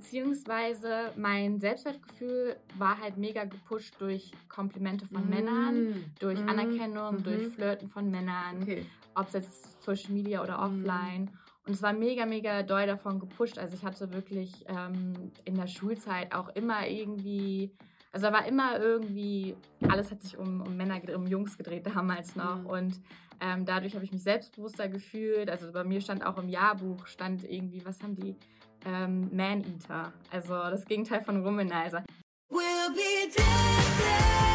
beziehungsweise mein Selbstwertgefühl war halt mega gepusht durch Komplimente von mm. Männern, durch mm. Anerkennung, mm durch Flirten von Männern, okay. ob es jetzt Social Media oder mm. offline. Und es war mega, mega doll davon gepusht. Also ich hatte wirklich ähm, in der Schulzeit auch immer irgendwie, also da war immer irgendwie, alles hat sich um, um Männer, um Jungs gedreht damals noch. Mhm. Und ähm, dadurch habe ich mich selbstbewusster gefühlt. Also bei mir stand auch im Jahrbuch, stand irgendwie, was haben die? Ähm, Man-Eater. Also das Gegenteil von Womanizer. We'll be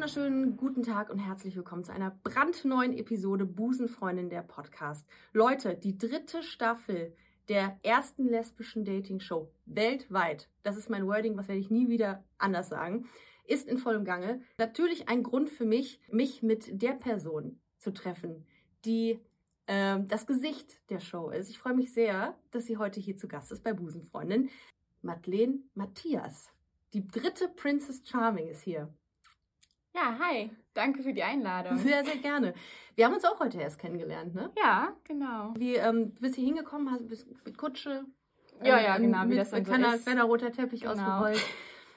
wunderschönen guten Tag und herzlich willkommen zu einer brandneuen Episode Busenfreundin der Podcast. Leute, die dritte Staffel der ersten lesbischen Dating-Show weltweit, das ist mein Wording, was werde ich nie wieder anders sagen, ist in vollem Gange. Natürlich ein Grund für mich, mich mit der Person zu treffen, die äh, das Gesicht der Show ist. Ich freue mich sehr, dass sie heute hier zu Gast ist bei Busenfreundin. Madeleine Matthias. Die dritte Princess Charming ist hier. Ja, hi. Danke für die Einladung. Sehr, sehr gerne. Wir haben uns auch heute erst kennengelernt, ne? Ja, genau. Wie, ähm, du bist hier hingekommen, hast, bist mit Kutsche. Ja, ja, ähm, genau, wie mit, das dann so kleiner, ist. kleiner roter Teppich genau. ausgerollt.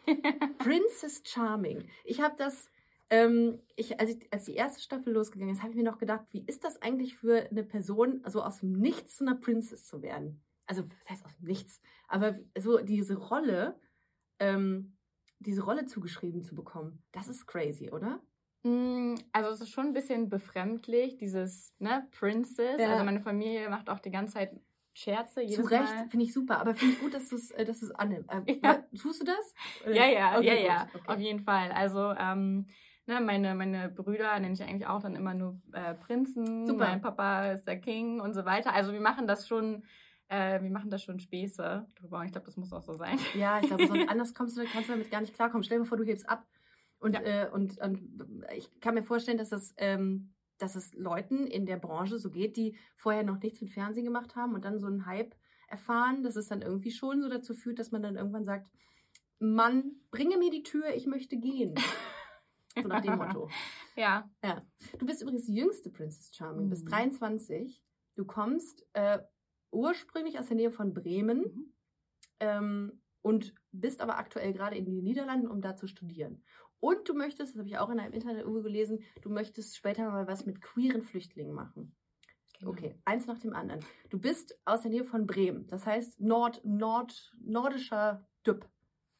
Princess Charming. Ich habe das, ähm, ich, als, ich, als die erste Staffel losgegangen ist, habe ich mir noch gedacht, wie ist das eigentlich für eine Person, so also aus dem Nichts zu einer Princess zu werden? Also, was heißt aus dem Nichts? Aber so diese Rolle, ähm, diese Rolle zugeschrieben zu bekommen. Das ist crazy, oder? Mm, also es ist schon ein bisschen befremdlich, dieses ne, Princess. Ja. Also meine Familie macht auch die ganze Zeit Scherze. Jedes Zu Recht, finde ich super. Aber finde ich gut, dass du es äh, dass annimmst. Äh, ja. Tust du das? Ja, ja, okay, ja, ja. Okay. Auf jeden Fall. Also ähm, ne, meine, meine Brüder nenne ich eigentlich auch dann immer nur äh, Prinzen. Super. Mein Papa ist der King und so weiter. Also wir machen das schon äh, wir machen da schon Späße drüber und ich glaube, das muss auch so sein. Ja, ich glaube, sonst anders kommst du, kannst du damit gar nicht klarkommen. Stell dir vor, du hebst ab. Und, ja. äh, und, und ich kann mir vorstellen, dass das, ähm, dass es Leuten in der Branche so geht, die vorher noch nichts mit Fernsehen gemacht haben und dann so einen Hype erfahren, dass es dann irgendwie schon so dazu führt, dass man dann irgendwann sagt, Mann, bringe mir die Tür, ich möchte gehen. So nach dem Motto. ja. ja. Du bist übrigens die jüngste Princess Charming, mhm. bist 23. Du kommst äh, ursprünglich aus der Nähe von Bremen mhm. ähm, und bist aber aktuell gerade in den Niederlanden, um da zu studieren. Und du möchtest, das habe ich auch in einem Internet gelesen, du möchtest später mal was mit queeren Flüchtlingen machen. Genau. Okay, eins nach dem anderen. Du bist aus der Nähe von Bremen, das heißt Nord, Nord, nordischer Typ.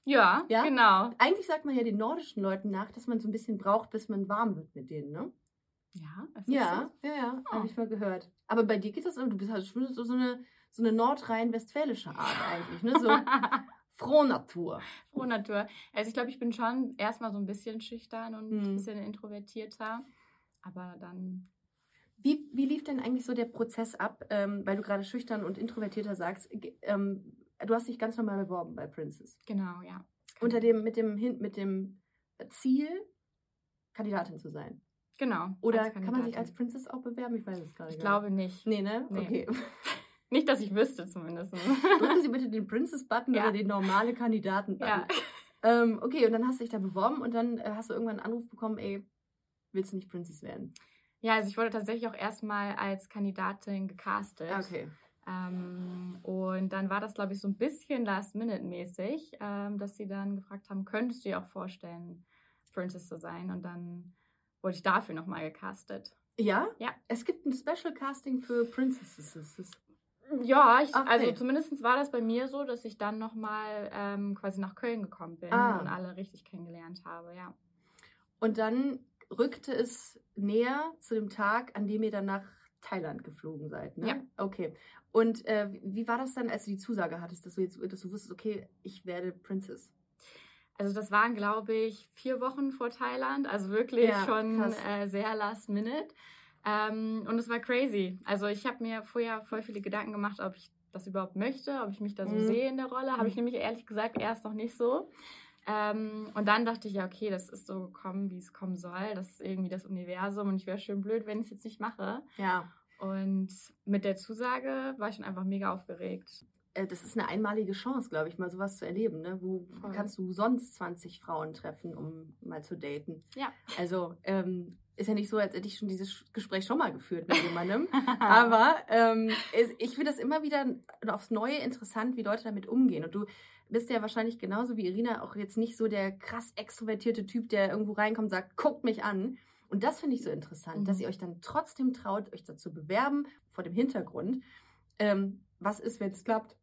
Ja, ja, genau. Eigentlich sagt man ja den nordischen Leuten nach, dass man so ein bisschen braucht, bis man warm wird mit denen, ne? Ja, ja, so? ja, ja, oh. habe ich mal gehört. Aber bei dir geht das, du bist halt schon so eine, so eine nordrhein-westfälische Art eigentlich, ne? So Frohnatur. Frohnatur. Also ich glaube, ich bin schon erstmal so ein bisschen schüchtern und hm. ein bisschen introvertierter, aber dann wie, wie lief denn eigentlich so der Prozess ab, ähm, weil du gerade schüchtern und introvertierter sagst? Ähm, du hast dich ganz normal beworben bei Princess. Genau, ja. Unter dem, mit dem, mit dem Ziel, Kandidatin zu sein. Genau. Oder kann man sich als Princess auch bewerben? Ich weiß es gar nicht. Ich glaube nicht. Nee, ne? Nee. Okay. Nicht, dass ich wüsste zumindest. Drücken Sie bitte den Princess-Button ja. oder den normale Kandidaten-Button. Ja. Ähm, okay, und dann hast du dich da beworben und dann äh, hast du irgendwann einen Anruf bekommen, ey, willst du nicht Princess werden? Ja, also ich wurde tatsächlich auch erstmal als Kandidatin gecastet. Okay. Ähm, und dann war das, glaube ich, so ein bisschen Last-Minute-mäßig, ähm, dass sie dann gefragt haben, könntest du dir auch vorstellen, Princess zu sein? Und dann wurde ich dafür nochmal gecastet. Ja? Ja. Es gibt ein Special Casting für Princesses. Ja, ich, okay. also zumindest war das bei mir so, dass ich dann nochmal ähm, quasi nach Köln gekommen bin ah. und alle richtig kennengelernt habe, ja. Und dann rückte es näher zu dem Tag, an dem ihr dann nach Thailand geflogen seid, ne? Ja. Okay. Und äh, wie war das dann, als du die Zusage hattest, dass du jetzt, dass du wusstest, okay, ich werde Princess? Also das waren, glaube ich, vier Wochen vor Thailand, also wirklich ja, schon äh, sehr last minute. Ähm, und es war crazy. Also ich habe mir vorher voll viele Gedanken gemacht, ob ich das überhaupt möchte, ob ich mich da so mhm. sehe in der Rolle. Habe ich mhm. nämlich ehrlich gesagt erst noch nicht so. Ähm, und dann dachte ich, ja, okay, das ist so gekommen, wie es kommen soll. Das ist irgendwie das Universum und ich wäre schön blöd, wenn ich es jetzt nicht mache. Ja. Und mit der Zusage war ich schon einfach mega aufgeregt. Äh, das ist eine einmalige Chance, glaube ich, mal sowas zu erleben. Ne? Wo Voll. kannst du sonst 20 Frauen treffen, um mal zu daten? Ja. Also ähm, ist ja nicht so, als hätte ich schon dieses Gespräch schon mal geführt mit jemandem. Aber ähm, ich finde das immer wieder aufs Neue interessant, wie Leute damit umgehen. Und du bist ja wahrscheinlich genauso wie Irina auch jetzt nicht so der krass extrovertierte Typ, der irgendwo reinkommt und sagt, guckt mich an. Und das finde ich so interessant, mhm. dass ihr euch dann trotzdem traut, euch dazu bewerben, vor dem Hintergrund. Ähm, was ist, wenn es klappt?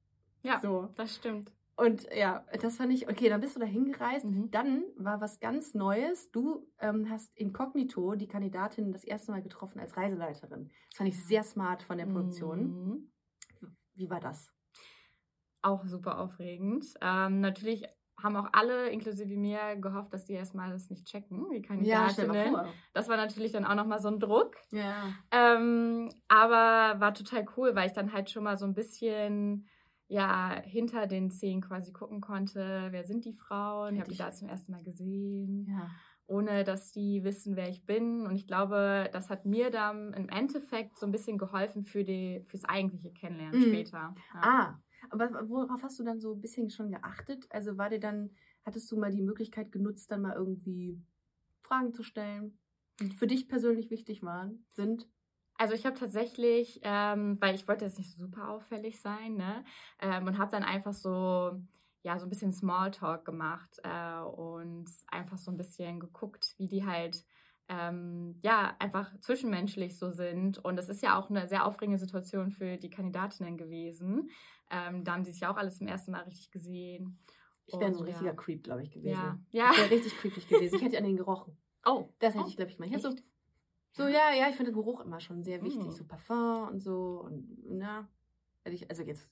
Ja, so. das stimmt. Und ja, das fand ich, okay, dann bist du da hingereist. Mhm. Dann war was ganz Neues. Du ähm, hast inkognito die Kandidatin das erste Mal getroffen als Reiseleiterin. Das fand ich sehr smart von der Produktion. Mhm. Wie war das? Auch super aufregend. Ähm, natürlich haben auch alle, inklusive mir, gehofft, dass die erstmal das nicht checken, wie Kandidatinnen. Ja, das war natürlich dann auch nochmal so ein Druck. Ja. Ähm, aber war total cool, weil ich dann halt schon mal so ein bisschen ja hinter den Szenen quasi gucken konnte, wer sind die Frauen, ich habe die da zum ersten Mal gesehen. Ja. Ohne dass die wissen, wer ich bin. Und ich glaube, das hat mir dann im Endeffekt so ein bisschen geholfen für die, fürs eigentliche Kennenlernen mhm. später. Ja. Ah, aber worauf hast du dann so ein bisschen schon geachtet? Also war dir dann, hattest du mal die Möglichkeit genutzt, dann mal irgendwie Fragen zu stellen, die für dich persönlich wichtig waren, sind? Also ich habe tatsächlich, ähm, weil ich wollte jetzt nicht super auffällig sein, ne? Ähm, und habe dann einfach so, ja, so ein bisschen Smalltalk gemacht äh, und einfach so ein bisschen geguckt, wie die halt, ähm, ja, einfach zwischenmenschlich so sind. Und es ist ja auch eine sehr aufregende Situation für die Kandidatinnen gewesen. Ähm, da haben sie sich ja auch alles zum ersten Mal richtig gesehen. Ich wäre so ein richtiger ja. Creep, glaube ich, gewesen. Ja. ja. Ich wäre richtig creepig gewesen. Ich hätte an den gerochen. Oh. Das hätte oh. ich, glaube ich, mal. Ich so so, ja, ja, ich finde Geruch immer schon sehr wichtig. Mm. So Parfum und so. Und na, also jetzt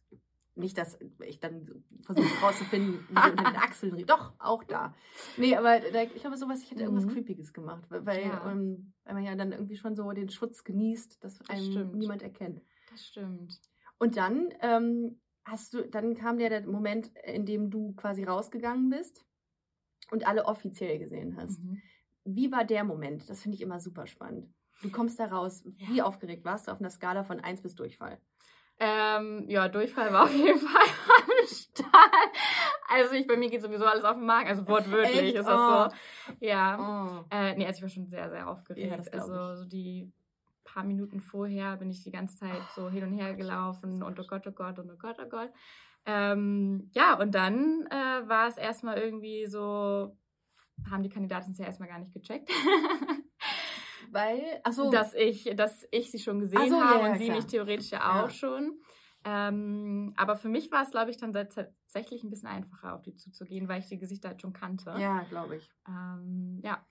nicht, dass ich dann versuche herauszufinden, wie unter den Achseln riecht. Doch, auch da. Nee, aber da, ich glaube, sowas, ich hätte irgendwas mhm. Creepiges gemacht. Weil, ja. um, ähm, weil man ja dann irgendwie schon so den Schutz genießt, dass einem das niemand erkennt. Das stimmt. Und dann ähm, hast du, dann kam ja der Moment, in dem du quasi rausgegangen bist und alle offiziell gesehen hast. Mhm. Wie war der Moment? Das finde ich immer super spannend. Du kommst da raus. Wie ja. aufgeregt warst du auf einer Skala von 1 bis Durchfall? Ähm, ja, Durchfall war auf jeden Fall am Start. Also ich, bei mir geht sowieso alles auf den Magen, also wortwörtlich Echt? ist das oh. so. Ja. Oh. Äh, nee, also ich war schon sehr, sehr aufgeregt. Ja, also so die paar Minuten vorher bin ich die ganze Zeit so hin und her gelaufen und oh Gott, oh Gott und oh Gott, oh Gott. Ähm, ja, und dann äh, war es erstmal irgendwie so, haben die Kandidaten es ja erstmal gar nicht gecheckt. Weil, achso. Dass ich, dass ich sie schon gesehen so, habe ja, und sie mich theoretisch ja auch schon. Ähm, aber für mich war es, glaube ich, dann tatsächlich ein bisschen einfacher, auf die zuzugehen, weil ich die Gesichter halt schon kannte. Ja, glaube ich. Ähm, ja.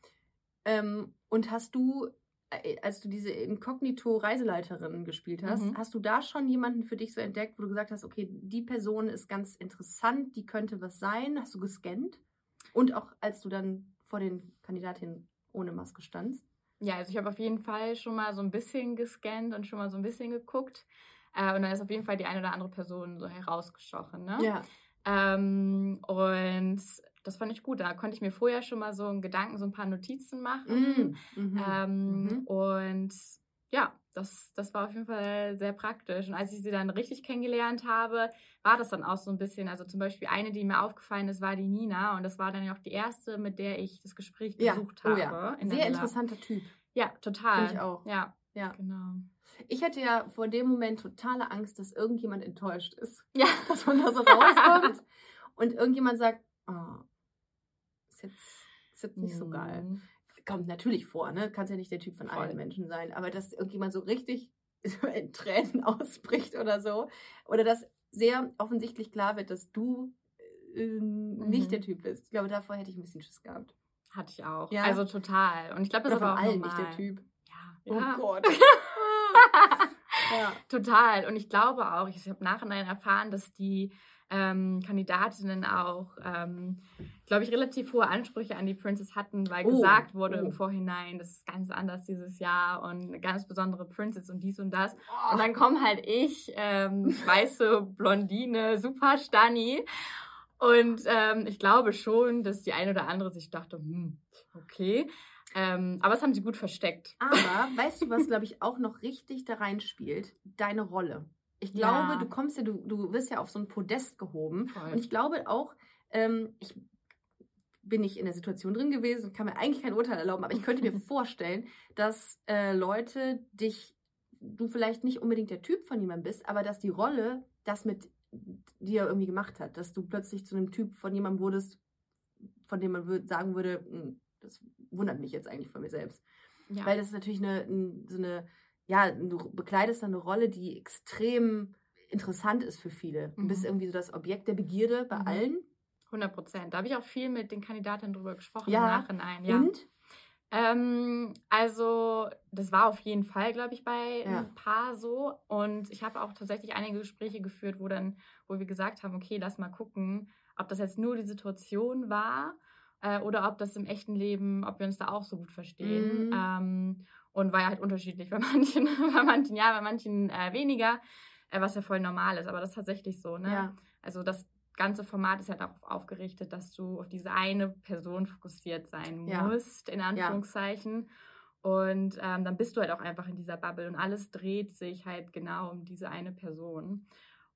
Ähm, und hast du, äh, als du diese Inkognito-Reiseleiterin gespielt hast, mhm. hast du da schon jemanden für dich so entdeckt, wo du gesagt hast, okay, die Person ist ganz interessant, die könnte was sein? Hast du gescannt? Und auch als du dann vor den Kandidatinnen ohne Maske standst? Ja, also ich habe auf jeden Fall schon mal so ein bisschen gescannt und schon mal so ein bisschen geguckt. Äh, und dann ist auf jeden Fall die eine oder andere Person so herausgestochen. Ne? Ja. Ähm, und das fand ich gut. Da konnte ich mir vorher schon mal so einen Gedanken, so ein paar Notizen machen. Mm, mhm. Ähm, mhm. Und ja, das, das war auf jeden Fall sehr praktisch. Und als ich sie dann richtig kennengelernt habe, war das dann auch so ein bisschen, also zum Beispiel eine, die mir aufgefallen ist, war die Nina. Und das war dann ja auch die erste, mit der ich das Gespräch gesucht ja. oh, habe. Ja. Sehr interessanter Typ. Ja, total. Finde ich auch. Ja, ja. Genau. Ich hatte ja vor dem Moment totale Angst, dass irgendjemand enttäuscht ist. Ja. Dass man da so rauskommt und irgendjemand sagt, oh, ist jetzt, ist jetzt nicht so geil. Mhm kommt natürlich vor, ne? Kannst ja nicht der Typ von Voll. allen Menschen sein, aber dass irgendjemand so richtig in Tränen ausbricht oder so. Oder dass sehr offensichtlich klar wird, dass du äh, mhm. nicht der Typ bist. Ich glaube, davor hätte ich ein bisschen Schiss gehabt. Hatte ich auch. Ja? Also total. Und ich glaube, das aber auch allen nicht der Typ. Ja. Oh ja. Gott. ja. Total. Und ich glaube auch, ich habe nachhinein erfahren, dass die ähm, Kandidatinnen auch, ähm, glaube ich, relativ hohe Ansprüche an die Princess hatten, weil oh, gesagt wurde oh. im Vorhinein, das ist ganz anders dieses Jahr und eine ganz besondere Princess und dies und das. Oh. Und dann komme halt ich, ähm, weiße Blondine, super Stani. Und ähm, ich glaube schon, dass die eine oder andere sich dachte, hm, okay. Ähm, aber das haben sie gut versteckt. Aber weißt du, was, glaube ich, auch noch richtig da reinspielt? Deine Rolle. Ich glaube, ja. du kommst ja, du, du wirst ja auf so ein Podest gehoben. Voll. Und ich glaube auch, ähm, ich bin nicht in der Situation drin gewesen und kann mir eigentlich kein Urteil erlauben, aber ich könnte mir vorstellen, dass äh, Leute dich, du vielleicht nicht unbedingt der Typ von jemandem bist, aber dass die Rolle das mit dir irgendwie gemacht hat, dass du plötzlich zu einem Typ von jemandem wurdest, von dem man sagen würde, hm, das wundert mich jetzt eigentlich von mir selbst. Ja. Weil das ist natürlich eine, so eine, ja, du bekleidest dann eine Rolle, die extrem interessant ist für viele. Du bist mhm. irgendwie so das Objekt der Begierde bei mhm. allen. 100 Prozent. Da habe ich auch viel mit den Kandidatinnen drüber gesprochen ja. im Nachhinein. Ja. Und? Ähm, also, das war auf jeden Fall, glaube ich, bei ja. ein paar so. Und ich habe auch tatsächlich einige Gespräche geführt, wo dann, wo wir gesagt haben, okay, lass mal gucken, ob das jetzt nur die Situation war äh, oder ob das im echten Leben, ob wir uns da auch so gut verstehen. Mhm. Ähm, und war ja halt unterschiedlich bei manchen, bei manchen ja, bei manchen äh, weniger, äh, was ja voll normal ist. Aber das ist tatsächlich so, ne? Ja. Also das ganze Format ist ja darauf aufgerichtet, dass du auf diese eine Person fokussiert sein ja. musst, in Anführungszeichen. Ja. Und ähm, dann bist du halt auch einfach in dieser Bubble und alles dreht sich halt genau um diese eine Person.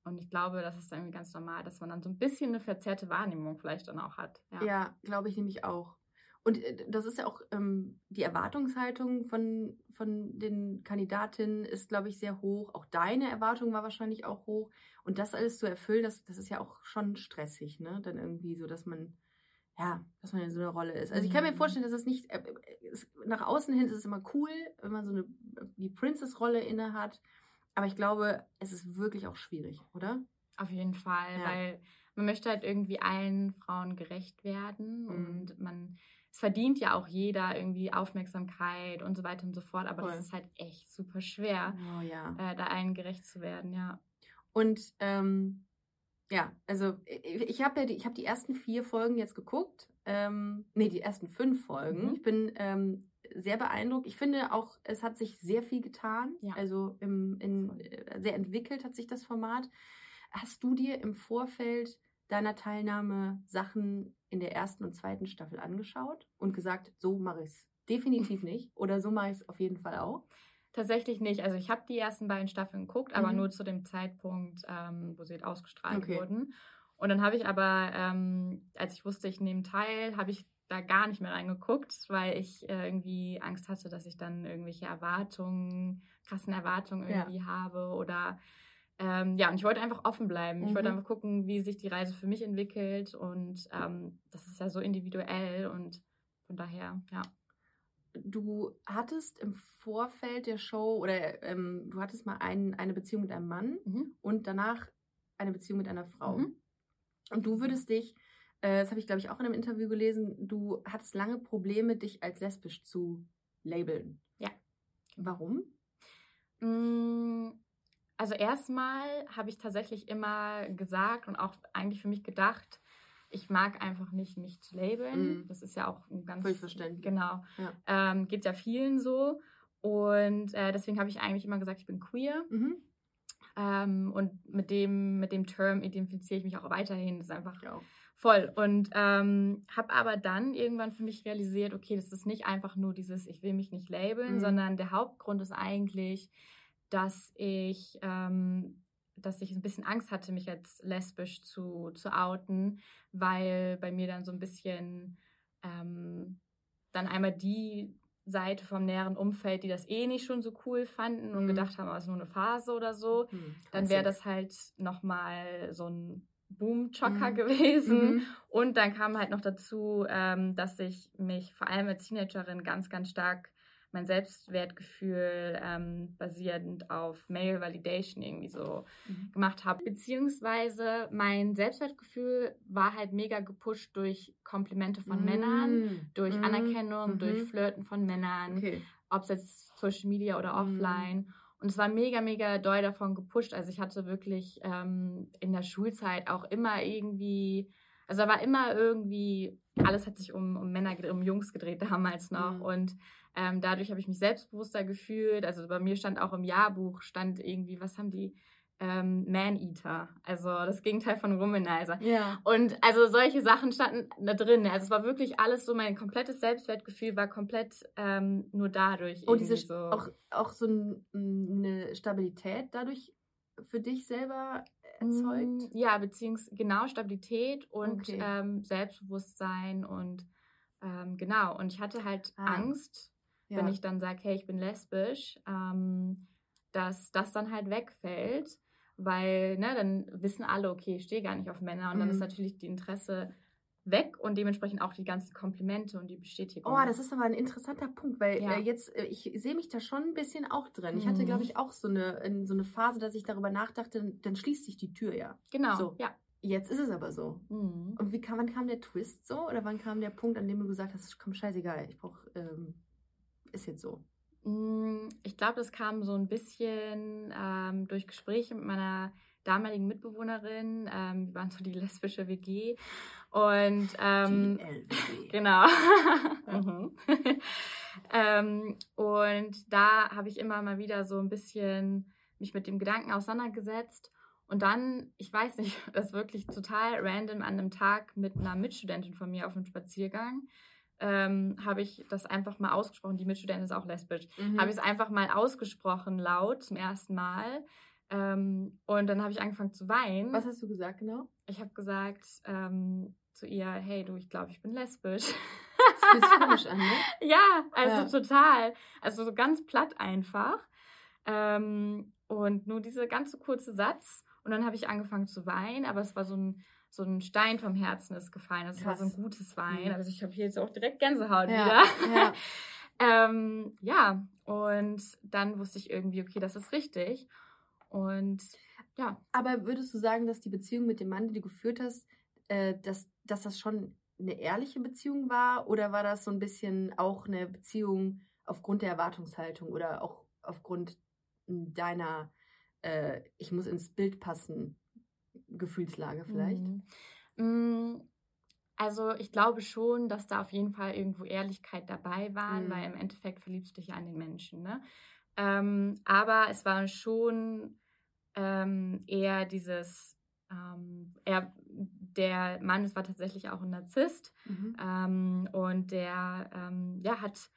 Und ich glaube, das ist irgendwie ganz normal, dass man dann so ein bisschen eine verzerrte Wahrnehmung vielleicht dann auch hat. Ja, ja glaube ich nämlich auch. Und äh, das ist ja auch ähm, die Erwartungshaltung von, von den Kandidatinnen ist, glaube ich, sehr hoch. Auch deine Erwartung war wahrscheinlich auch hoch. Und das alles zu erfüllen, das, das ist ja auch schon stressig, ne? Dann irgendwie so, dass man, ja, dass man in so einer Rolle ist. Also ich kann mir mhm. vorstellen, dass es nicht, äh, es, nach außen hin ist es immer cool, wenn man so eine, die Princess-Rolle inne hat. Aber ich glaube, es ist wirklich auch schwierig, oder? Auf jeden Fall, ja. weil man möchte halt irgendwie allen Frauen gerecht werden mhm. und man es verdient ja auch jeder irgendwie Aufmerksamkeit und so weiter und so fort, aber Voll. das ist halt echt super schwer, oh, ja. äh, da allen gerecht zu werden, ja. Und ähm, ja, also ich habe ja die, ich habe die ersten vier Folgen jetzt geguckt, ähm, nee, die ersten fünf Folgen. Mhm. Ich bin ähm, sehr beeindruckt. Ich finde auch, es hat sich sehr viel getan. Ja. Also im, in, äh, sehr entwickelt hat sich das Format. Hast du dir im Vorfeld deiner Teilnahme Sachen in der ersten und zweiten Staffel angeschaut und gesagt, so mache ich es definitiv nicht oder so mache ich es auf jeden Fall auch? Tatsächlich nicht. Also ich habe die ersten beiden Staffeln geguckt, aber mhm. nur zu dem Zeitpunkt, ähm, wo sie ausgestrahlt okay. wurden. Und dann habe ich aber, ähm, als ich wusste, ich nehme teil, habe ich da gar nicht mehr reingeguckt, weil ich äh, irgendwie Angst hatte, dass ich dann irgendwelche Erwartungen, krassen Erwartungen irgendwie ja. habe oder ähm, ja, und ich wollte einfach offen bleiben. Mhm. Ich wollte mhm. einfach gucken, wie sich die Reise für mich entwickelt. Und ähm, das ist ja so individuell und von daher, ja. Du hattest im Vorfeld der Show oder ähm, du hattest mal ein, eine Beziehung mit einem Mann mhm. und danach eine Beziehung mit einer Frau. Mhm. Und du würdest dich, äh, das habe ich glaube ich auch in einem Interview gelesen, du hattest lange Probleme, dich als lesbisch zu labeln. Ja. Warum? Also erstmal habe ich tatsächlich immer gesagt und auch eigentlich für mich gedacht, ich mag einfach nicht, mich zu labeln. Mhm. Das ist ja auch ein ganz... Völlig verständlich. Genau. Ja. Ähm, geht ja vielen so. Und äh, deswegen habe ich eigentlich immer gesagt, ich bin queer. Mhm. Ähm, und mit dem, mit dem Term identifiziere ich mich auch weiterhin. Das ist einfach ja. voll. Und ähm, habe aber dann irgendwann für mich realisiert, okay, das ist nicht einfach nur dieses, ich will mich nicht labeln, mhm. sondern der Hauptgrund ist eigentlich, dass ich, ähm, dass ich ein bisschen Angst hatte, mich als lesbisch zu, zu outen, weil bei mir dann so ein bisschen ähm, dann einmal die Seite vom näheren Umfeld, die das eh nicht schon so cool fanden und mhm. gedacht haben, es ist nur eine Phase oder so, mhm, dann wäre das halt nochmal so ein Boom-Chocker mhm. gewesen. Mhm. Und dann kam halt noch dazu, ähm, dass ich mich vor allem als Teenagerin ganz, ganz stark mein Selbstwertgefühl ähm, basierend auf Male Validation irgendwie so mhm. gemacht habe. Beziehungsweise mein Selbstwertgefühl war halt mega gepusht durch Komplimente von mhm. Männern, durch mhm. Anerkennung, durch. Flirten von Männern, okay. ob es jetzt Social Media oder mhm. offline. Und es war mega, mega doll davon gepusht. Also ich hatte wirklich ähm, in der Schulzeit auch immer irgendwie, also da war immer irgendwie, alles hat sich um, um Männer, um Jungs gedreht damals noch. Mhm. Und ähm, dadurch habe ich mich selbstbewusster gefühlt. Also bei mir stand auch im Jahrbuch, stand irgendwie, was haben die? Ähm, Man-Eater, also das Gegenteil von Womanizer. Ja. Und also solche Sachen standen da drin. Also es war wirklich alles so, mein komplettes Selbstwertgefühl war komplett ähm, nur dadurch. Oh, diese so. Auch, auch so eine Stabilität dadurch für dich selber erzeugt? Mm, ja, beziehungsweise genau Stabilität und okay. ähm, Selbstbewusstsein und ähm, genau. Und ich hatte halt ah. Angst, ja. wenn ich dann sage, hey, ich bin lesbisch, ähm, dass das dann halt wegfällt, weil ne, dann wissen alle, okay, ich stehe gar nicht auf Männer und mhm. dann ist mhm. natürlich die Interesse weg und dementsprechend auch die ganzen Komplimente und die Bestätigung. Oh, das ist aber ein interessanter Punkt, weil ja. äh, jetzt, äh, ich sehe mich da schon ein bisschen auch drin. Ich hatte, glaube mhm. ich, auch so eine, so eine Phase, dass ich darüber nachdachte, dann schließt sich die Tür ja. Genau, so. ja. Jetzt ist es aber so. Mhm. Und wie kam, wann kam der Twist so? Oder wann kam der Punkt, an dem du gesagt hast, komm, scheißegal, ich brauche, ähm, ist jetzt so? Mm, ich glaube, das kam so ein bisschen ähm, durch Gespräche mit meiner damaligen Mitbewohnerin. Ähm, wir waren so die lesbische WG. Und ähm, genau. mhm. ähm, und da habe ich immer mal wieder so ein bisschen mich mit dem Gedanken auseinandergesetzt. Und dann, ich weiß nicht, das wirklich total random an einem Tag mit einer Mitstudentin von mir auf einem Spaziergang, ähm, habe ich das einfach mal ausgesprochen. Die Mitstudentin ist auch lesbisch. Mhm. Habe ich es einfach mal ausgesprochen, laut, zum ersten Mal. Ähm, und dann habe ich angefangen zu weinen. Was hast du gesagt genau? Ich habe gesagt ähm, zu ihr, hey du, ich glaube, ich bin lesbisch. Das fühlt komisch an, ne? Ja, also ja. total. Also so ganz platt einfach. Ähm, und nur dieser ganze kurze Satz. Und dann habe ich angefangen zu weinen, aber es war so ein, so ein Stein vom Herzen ist gefallen. Das war so ein gutes Wein. Mhm. Also ich habe hier jetzt auch direkt Gänsehaut ja. wieder. Ja. ähm, ja, und dann wusste ich irgendwie, okay, das ist richtig. Und ja. Aber würdest du sagen, dass die Beziehung mit dem Mann, die du geführt hast, äh, dass, dass das schon eine ehrliche Beziehung war? Oder war das so ein bisschen auch eine Beziehung aufgrund der Erwartungshaltung oder auch aufgrund deiner äh, Ich muss ins Bild passen Gefühlslage vielleicht? Mhm. Also ich glaube schon, dass da auf jeden Fall irgendwo Ehrlichkeit dabei war, mhm. weil im Endeffekt verliebst du dich ja an den Menschen. Ne? Ähm, aber es war schon ähm, eher dieses, ähm, er, der Mann, es war tatsächlich auch ein Narzisst mhm. ähm, und der ähm, ja, hat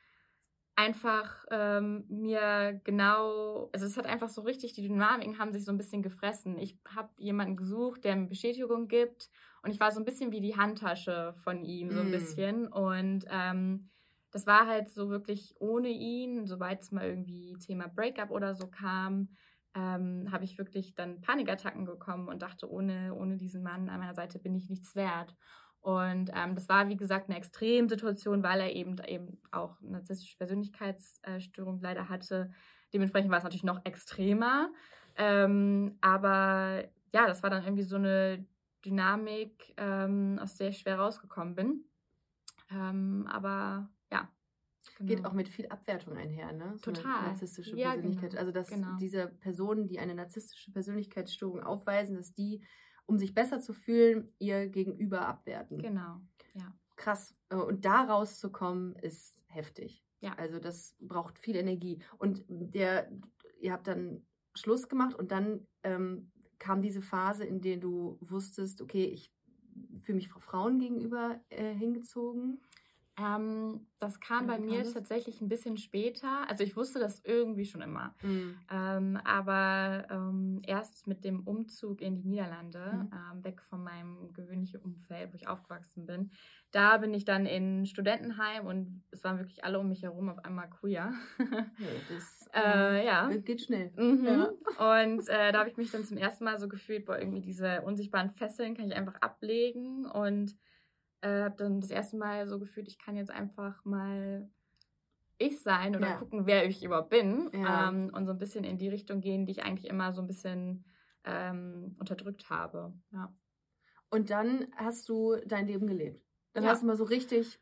einfach ähm, mir genau, also es hat einfach so richtig, die Dynamiken haben sich so ein bisschen gefressen. Ich habe jemanden gesucht, der mir Bestätigung gibt und ich war so ein bisschen wie die Handtasche von ihm, so ein mm. bisschen und ähm, das war halt so wirklich ohne ihn, sobald es mal irgendwie Thema Breakup oder so kam, ähm, habe ich wirklich dann Panikattacken bekommen und dachte, ohne, ohne diesen Mann an meiner Seite bin ich nichts wert. Und ähm, das war, wie gesagt, eine Extremsituation, weil er eben, eben auch eine narzisstische Persönlichkeitsstörung leider hatte. Dementsprechend war es natürlich noch extremer. Ähm, aber ja, das war dann irgendwie so eine Dynamik, ähm, aus der ich schwer rausgekommen bin. Ähm, aber ja, Genau. Geht auch mit viel Abwertung einher, ne? So Total. Narzisstische ja, Persönlichkeit. Genau. Also, dass genau. diese Personen, die eine narzisstische Persönlichkeitsstörung aufweisen, dass die, um sich besser zu fühlen, ihr Gegenüber abwerten. Genau, ja. Krass. Äh, und da rauszukommen, ist heftig. Ja. Also, das braucht viel Energie. Und der, ihr habt dann Schluss gemacht und dann ähm, kam diese Phase, in der du wusstest, okay, ich fühle mich Frauen gegenüber äh, hingezogen. Ähm, das kam bei mir tatsächlich ein bisschen später. Also ich wusste das irgendwie schon immer. Mhm. Ähm, aber ähm, erst mit dem Umzug in die Niederlande, mhm. weg von meinem gewöhnlichen Umfeld, wo ich aufgewachsen bin, da bin ich dann in Studentenheim und es waren wirklich alle um mich herum auf einmal queer. Ja, das äh, ja. geht schnell. Mhm. Ja. Und äh, da habe ich mich dann zum ersten Mal so gefühlt, boah, irgendwie diese unsichtbaren Fesseln kann ich einfach ablegen und äh, habe dann das erste Mal so gefühlt, ich kann jetzt einfach mal ich sein oder ja. gucken, wer ich überhaupt bin ja. ähm, und so ein bisschen in die Richtung gehen, die ich eigentlich immer so ein bisschen ähm, unterdrückt habe. Ja. Und dann hast du dein Leben gelebt. Dann ja. hast du mal so richtig,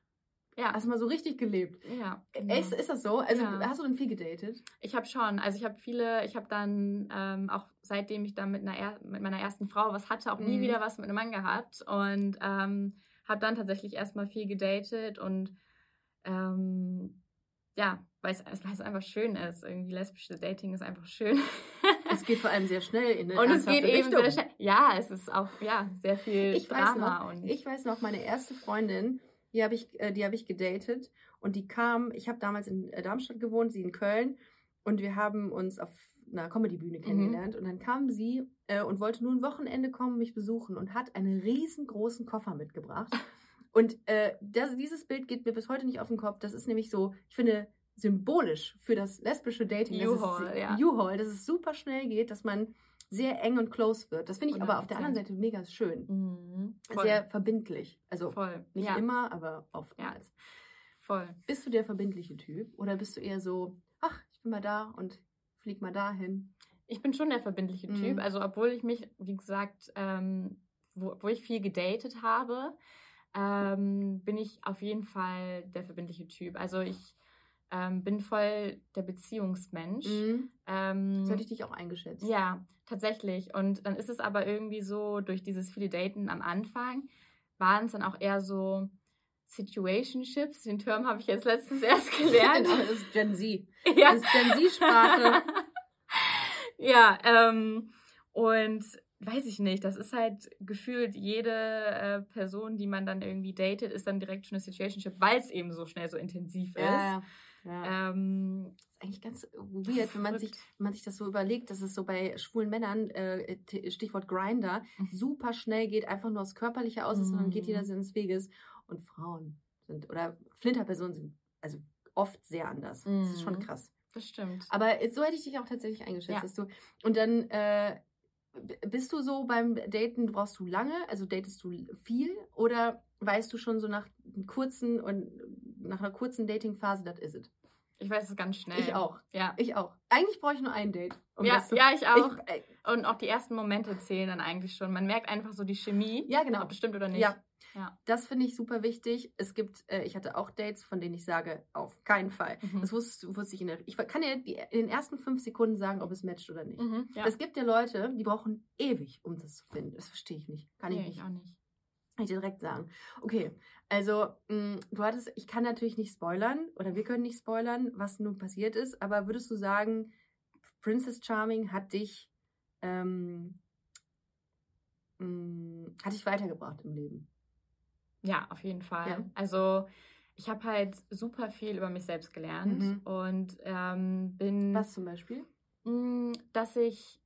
ja. hast du mal so richtig gelebt. Ja. Genau. Ist, ist das so? Also hast du dann viel gedatet? Ich habe schon. Also ich habe viele, ich habe dann ähm, auch seitdem ich dann mit, einer, mit meiner ersten Frau was hatte, auch nie mhm. wieder was mit einem Mann gehabt und ähm, habe dann tatsächlich erstmal viel gedatet und ähm, ja, weil es, weil es einfach schön ist. Irgendwie lesbische Dating ist einfach schön. es geht vor allem sehr schnell in eine Und es geht Richtung. eben sehr schnell. Ja, es ist auch ja, sehr viel ich Drama. Weiß noch, und ich weiß noch, meine erste Freundin, die habe ich, äh, die hab ich gedatet und die kam, ich habe damals in äh, Darmstadt gewohnt, sie in Köln und wir haben uns auf einer Comedy-Bühne mhm. kennengelernt. Mhm. Und dann kam sie äh, und wollte nur ein Wochenende kommen, mich besuchen und hat einen riesengroßen Koffer mitgebracht. Und äh, das, dieses Bild geht mir bis heute nicht auf den Kopf. Das ist nämlich so, ich finde, symbolisch für das lesbische Dating. U-Haul, ja. U-Haul, dass es super schnell geht, dass man sehr eng und close wird. Das finde ich 100%. aber auf der anderen Seite mega schön. Mhm. Sehr verbindlich. Also Voll. nicht ja. immer, aber oftmals. Ja. Voll. Bist du der verbindliche Typ oder bist du eher so, ach, ich bin mal da und flieg mal dahin? Ich bin schon der verbindliche mhm. Typ. Also obwohl ich mich, wie gesagt, ähm, wo, wo ich viel gedatet habe, ähm, bin ich auf jeden Fall der verbindliche Typ. Also ich ähm, bin voll der Beziehungsmensch. Mhm. Ähm, so hätte ich dich auch eingeschätzt. Ja, tatsächlich. Und dann ist es aber irgendwie so, durch dieses viele Daten am Anfang, waren es dann auch eher so Situationships. Den Term habe ich jetzt letztens erst gelernt. genau, das ist Gen Z. Ja. Das ist Gen Z-Sprache. ja, ähm, und weiß ich nicht, das ist halt gefühlt jede äh, Person, die man dann irgendwie datet, ist dann direkt schon eine Situationship, weil es eben so schnell so intensiv ist. Ja, ja. Ähm, das ist eigentlich ganz weird, wenn man, sich, wenn man sich das so überlegt, dass es so bei schwulen Männern, äh, Stichwort Grinder, mhm. super schnell geht, einfach nur aufs Körperliche aus mhm. dann geht jeder mhm. seines Weges. Und Frauen sind, oder Flinterpersonen sind also oft sehr anders. Mhm. Das ist schon mhm. krass. Das stimmt. Aber so hätte ich dich auch tatsächlich eingeschätzt. Ja. Dass du, und dann äh, bist du so beim Daten, brauchst du lange, also datest du viel oder weißt du schon so nach kurzen und nach einer kurzen Datingphase, das ist es? Ich weiß es ganz schnell. Ich auch. Ja. Ich auch. Eigentlich brauche ich nur ein Date. Um ja, zu, ja, ich auch. Ich, und auch die ersten Momente zählen dann eigentlich schon. Man merkt einfach so die Chemie. Ja, genau. Ob das stimmt oder nicht. Ja. Ja. Das finde ich super wichtig. Es gibt, äh, ich hatte auch Dates, von denen ich sage, auf keinen Fall. Mhm. Das wusste, wusste ich in der. Ich kann dir die, in den ersten fünf Sekunden sagen, ob es matcht oder nicht. Mhm, ja. Es gibt ja Leute, die brauchen ewig, um das zu finden. Das verstehe ich nicht. Kann nee, ich nicht. Ich auch nicht. Kann ich dir direkt sagen. Okay, also mh, mm, du hattest, ich kann natürlich nicht spoilern oder wir können nicht spoilern, was nun passiert ist, aber würdest du sagen, Princess Charming hat dich, ähm, mh, mm, hat dich weitergebracht im Leben? Ja, auf jeden Fall. Ja. Also ich habe halt super viel über mich selbst gelernt mhm. und ähm, bin. Was zum Beispiel? Mh, mm, dass ich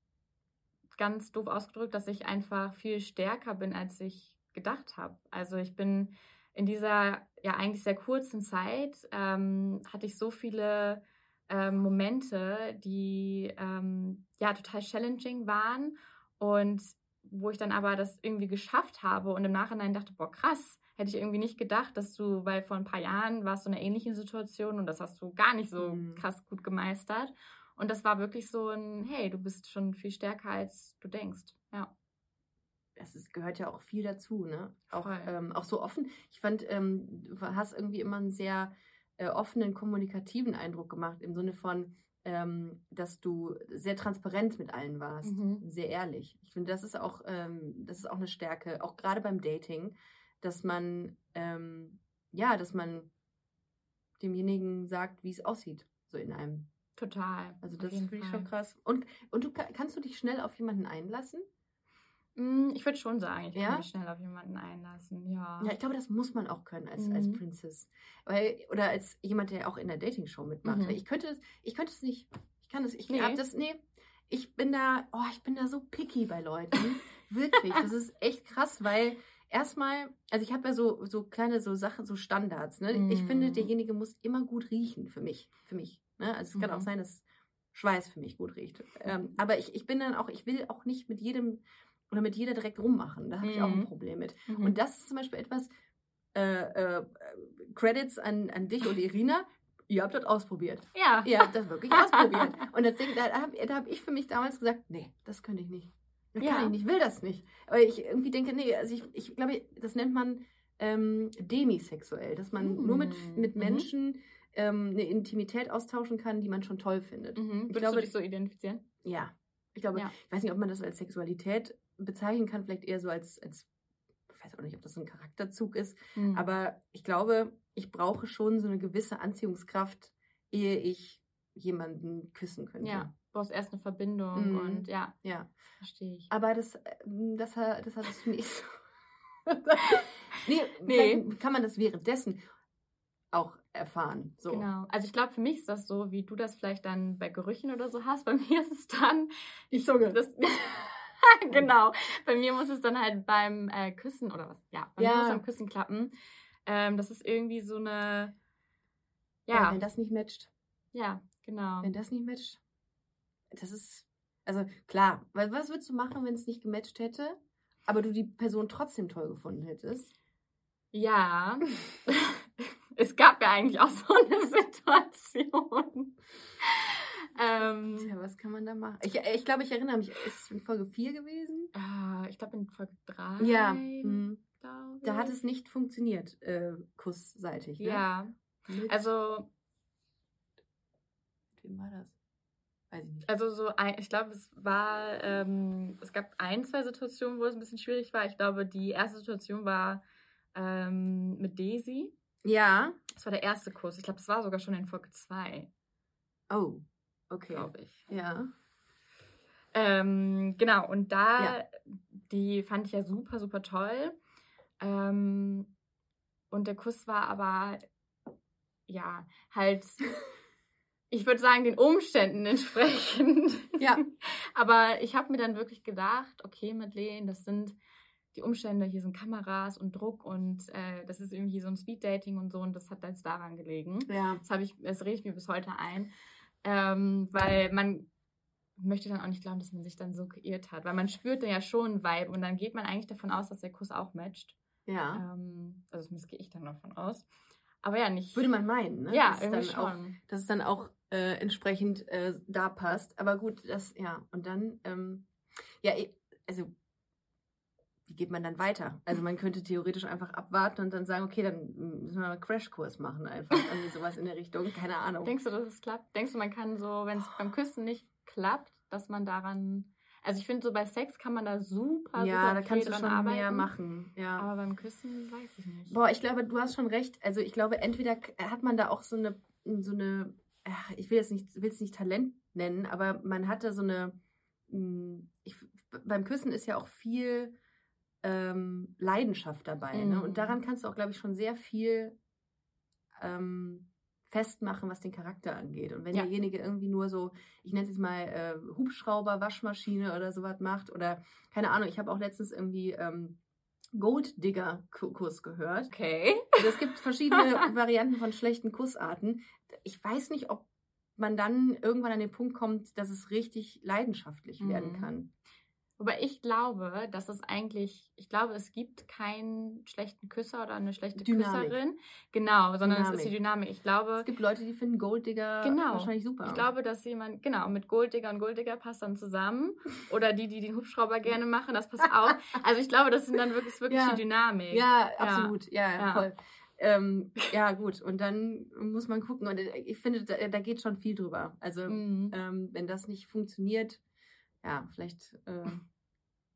ganz doof ausgedrückt, dass ich einfach viel stärker bin, als ich gedacht habe. Also ich bin in dieser ja eigentlich sehr kurzen Zeit ähm, hatte ich so viele ähm, Momente, die ähm, ja total challenging waren und wo ich dann aber das irgendwie geschafft habe und im Nachhinein dachte, boah krass, hätte ich irgendwie nicht gedacht, dass du, weil vor ein paar Jahren warst du in einer ähnlichen Situation und das hast du gar nicht so mhm. krass gut gemeistert. Und das war wirklich so ein, hey, du bist schon viel stärker, als du denkst. Ja. Das ist, gehört ja auch viel dazu, ne? Auch, ähm, auch so offen. Ich fand, ähm, du hast irgendwie immer einen sehr äh, offenen, kommunikativen Eindruck gemacht, im Sinne von, ähm, dass du sehr transparent mit allen warst, mhm. sehr ehrlich. Ich finde, das ist auch, ähm, das ist auch eine Stärke, auch gerade beim Dating, dass man, ähm, ja, dass man demjenigen sagt, wie es aussieht, so in einem. Total. Also das finde ich schon krass. Und, und du kannst du dich schnell auf jemanden einlassen? Mm, ich würde schon sagen, ich ja? kann mich schnell auf jemanden einlassen, ja. Ja, ich glaube, das muss man auch können als, mhm. als Princess. Weil, oder als jemand, der auch in der Dating-Show mitmacht. Mhm. Ich könnte ich könnte es nicht. Ich kann es, ich nee. das, nee. Ich bin da, oh, ich bin da so picky bei Leuten. Wirklich. Das ist echt krass, weil erstmal, also ich habe ja so, so kleine so Sachen, so Standards. Ne? Mm. Ich finde, mhm. derjenige muss immer gut riechen für mich. Für mich. Ne? Also es mm. kann auch mhm. sein, dass Schweiß für mich gut riecht. Ähm, aber ich, ich bin dann auch, ich will auch nicht mit jedem oder mit jeder direkt rummachen. Da habe ich auch ein mhm. Problem mit. Mhm. Und das ist zum Beispiel etwas, äh, äh, Credits an, an dich und Irina. Ihr habt das ausprobiert. Ja. Ihr habt das wirklich ausprobiert. Und deswegen, da habe hab ich für mich damals gesagt, nee, das könnte ich nicht. Das ja. kann ich nicht, will das nicht. Aber ich irgendwie denke, nee, also ich, ich glaube, das nennt man ähm, demisexuell, dass man mhm. nur mit, mit mhm. Menschen ähm, eine Intimität austauschen kann, die man schon toll findet. Mhm. Würdest glaube, du dich so identifizieren? Ja. Ich glaube, ja. ich weiß nicht, ob man das als Sexualität bezeichnen kann, vielleicht eher so als, als ich weiß auch nicht, ob das so ein Charakterzug ist, mhm. aber ich glaube, ich brauche schon so eine gewisse Anziehungskraft, ehe ich jemanden küssen könnte. Ja brauchst erst eine Verbindung mhm. und ja, ja. verstehe ich. Aber das, ähm, das, das hattest du nicht so. nee, nee. kann man das währenddessen. auch erfahren. So. Genau. Also ich glaube, für mich ist das so, wie du das vielleicht dann bei Gerüchen oder so hast. Bei mir ist es dann die Zunge. Das, genau. Bei mir muss es dann halt beim äh, Küssen oder was? Ja, bei ja. mir muss es beim Küssen klappen. Ähm, das ist irgendwie so eine. Ja. ja. Wenn das nicht matcht. Ja, genau. Wenn das nicht matcht. Das ist. Also klar, was würdest du machen, wenn es nicht gematcht hätte, aber du die Person trotzdem toll gefunden hättest? Ja. es gab ja eigentlich auch so eine Situation. ähm, Tja, was kann man da machen? Ich, ich glaube, ich erinnere mich, ist es in Folge 4 gewesen? Äh, ich glaube in Folge 3. Ja. Hm. Da hat es nicht funktioniert, äh, kussseitig. Ne? Ja. Mit also. Wem war das? Also so ein, ich glaube, es war, ähm, es gab ein, zwei Situationen, wo es ein bisschen schwierig war. Ich glaube, die erste Situation war ähm, mit Daisy. Ja. Das war der erste Kurs. Ich glaube, das war sogar schon in Folge 2. Oh, okay. Glaube ich. Ja. Ähm, genau, und da, ja. die fand ich ja super, super toll. Ähm, und der Kuss war aber, ja, halt, ich würde sagen, den Umständen entsprechend. Ja. aber ich habe mir dann wirklich gedacht, okay, Madeleine, das sind die Umstände, hier sind Kameras und Druck und äh, das ist irgendwie so ein Speeddating und so und das hat jetzt daran gelegen. Ja. Das habe ich, das rede ich mir bis heute ein. Ähm, weil man möchte dann auch nicht glauben, dass man sich dann so geirrt hat, weil man spürt dann ja schon einen Vibe und dann geht man eigentlich davon aus, dass der Kuss auch matcht. Ja. Ähm, also zumindest gehe ich dann davon aus. Aber ja, nicht. Würde man meinen, ne? Ja, irgendwie es dann schon. Auch, dass es dann auch äh, entsprechend äh, da passt. Aber gut, das, ja. Und dann, ähm, ja, also wie geht man dann weiter? Also man könnte theoretisch einfach abwarten und dann sagen, okay, dann müssen wir einen Crashkurs machen, einfach irgendwie sowas in der Richtung, keine Ahnung. Denkst du, dass es klappt? Denkst du, man kann so, wenn es beim Küssen nicht klappt, dass man daran, also ich finde so bei Sex kann man da super, ja, super da kannst du schon arbeiten. mehr machen, ja. Aber beim Küssen weiß ich nicht. Boah, ich glaube, du hast schon recht. Also ich glaube, entweder hat man da auch so eine, so eine, ich will jetzt nicht, will es nicht Talent nennen, aber man hat da so eine, hm, ich, beim Küssen ist ja auch viel ähm, Leidenschaft dabei. Mhm. Ne? Und mhm. daran kannst du auch, glaube ich, schon sehr viel ähm, festmachen, was den Charakter angeht. Und wenn ja. derjenige irgendwie nur so, ich nenne es jetzt mal äh, Hubschrauber, Waschmaschine oder sowas macht oder keine Ahnung, ich habe auch letztens irgendwie ähm, Gold-Digger-Kuss gehört. Okay. Also es gibt verschiedene Varianten von schlechten Kussarten. Ich weiß nicht, ob man dann irgendwann an den Punkt kommt, dass es richtig leidenschaftlich mhm. werden kann. Wobei ich glaube, dass es eigentlich, ich glaube, es gibt keinen schlechten Küsser oder eine schlechte Dynamik. Küsserin. Genau, sondern Dynamik. es ist die Dynamik. Ich glaube. Es gibt Leute, die finden Golddigger genau. wahrscheinlich super. Ich glaube, dass jemand, genau, mit Golddigger und Golddigger passt dann zusammen. Oder die, die den Hubschrauber gerne machen, das passt auch. Also ich glaube, das sind dann wirklich, wirklich ja. die Dynamik. Ja, absolut. Ja, ja, ja. voll. Ähm, ja, gut. Und dann muss man gucken. Und ich finde, da, da geht schon viel drüber. Also, mhm. ähm, wenn das nicht funktioniert, ja, vielleicht, äh,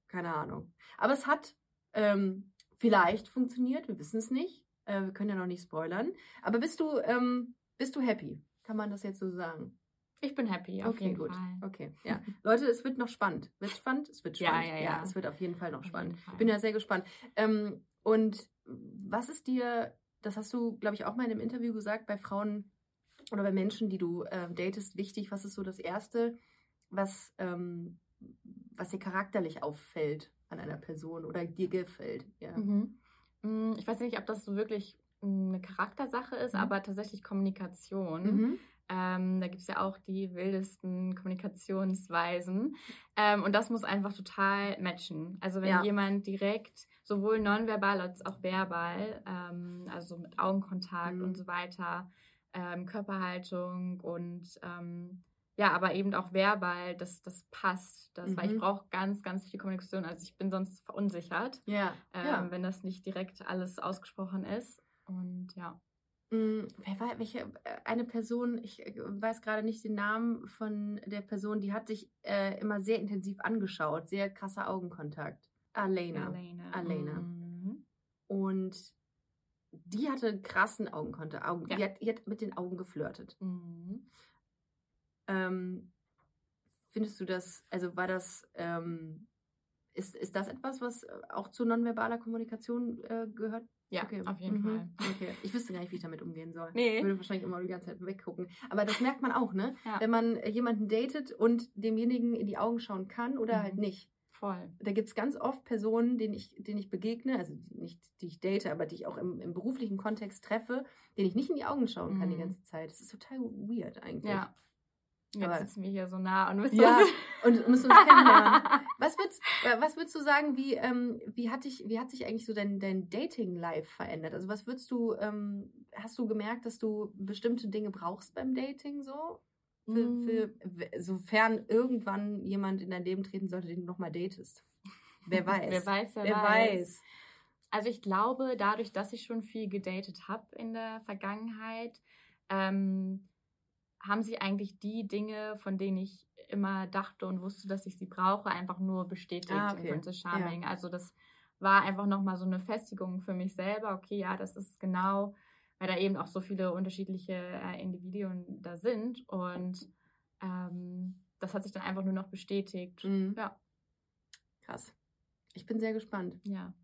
keine Ahnung. Aber es hat ähm, vielleicht funktioniert, wir wissen es nicht. Äh, wir können ja noch nicht spoilern. Aber bist du, ähm, bist du happy? Kann man das jetzt so sagen? Ich bin happy, auf okay, jeden gut. Fall. Okay, ja. Leute, es wird noch spannend. Wird spannend? Es wird spannend. Ja, ja, ja. ja es wird auf jeden Fall noch spannend. Ich bin ja sehr gespannt. Ähm, und was ist dir, das hast du, glaube ich, auch mal in einem Interview gesagt, bei Frauen oder bei Menschen, die du äh, datest, wichtig, was ist so das Erste, was ähm, was dir charakterlich auffällt an einer Person oder dir gefällt. Ja. Mhm. Mm, ich weiß nicht, ob das so wirklich eine Charaktersache ist, mhm. aber tatsächlich Kommunikation. Mhm. Ähm, da gibt es ja auch die wildesten Kommunikationsweisen. Ähm, und das muss einfach total matchen. Also wenn ja. jemand direkt sowohl nonverbal als auch verbal, ähm, also mit Augenkontakt mhm. und so weiter, ähm, Körperhaltung und ähm, ja, aber eben auch verbal, dass das passt. Das, mhm. Weil ich mhm. brauche ganz, ganz viel Kommunikation. Also ich bin sonst verunsichert, ja. Ähm, ja. wenn das nicht direkt alles ausgesprochen ist. Und ja. Mhm. Wer war, welche, äh, eine Person, ich äh, weiß gerade nicht den Namen von der Person, die hat sich äh, immer sehr intensiv angeschaut, sehr krasser Augenkontakt. Alena. Alena. Alena. Mhm. Und die hatte krassen Augenkontakt. Augen, ja. die, hat, die, hat, mit den Augen geflirtet. Mhm. Ähm, findest du das, also war das, ähm, ist, ist das etwas, was auch zu nonverbaler Kommunikation äh, gehört? Ja, okay. auf jeden mhm. Fall. Okay. Ich wüsste gar nicht, wie ich damit umgehen soll. Nee. Ich würde wahrscheinlich immer die ganze Zeit weggucken. Aber das merkt man auch, ne? Ja. Wenn man jemanden datet und demjenigen in die Augen schauen kann oder mhm. halt nicht. Voll. Da gibt es ganz oft Personen, denen ich, denen ich begegne, also nicht die ich date, aber die ich auch im, im beruflichen Kontext treffe, denen ich nicht in die Augen schauen kann mhm. die ganze Zeit. Das ist total weird eigentlich. Ja. Jetzt aber, sitzen wir hier so nah und müssen ja, und müssen uns kennenlernen. was, würdest, was würdest du sagen, wie, ähm, wie, hat dich, wie hat sich eigentlich so dein, dein Dating-Life verändert? Also was würdest du, ähm, hast du gemerkt, dass du bestimmte Dinge brauchst beim Dating so? Für, für, sofern irgendwann jemand in dein Leben treten sollte, den du nochmal datest. Wer weiß. wer weiß, wer, wer weiß. weiß. Also ich glaube, dadurch, dass ich schon viel gedatet habe in der Vergangenheit, ähm, haben sie eigentlich die Dinge, von denen ich immer dachte und wusste, dass ich sie brauche, einfach nur bestätigt ah, okay. in Princess Charming. Ja. Also das war einfach nochmal so eine Festigung für mich selber. Okay, ja, das ist genau, weil da eben auch so viele unterschiedliche äh, Individuen da sind und ähm, das hat sich dann einfach nur noch bestätigt. Mhm. Ja. Krass. Ich bin sehr gespannt. Ja.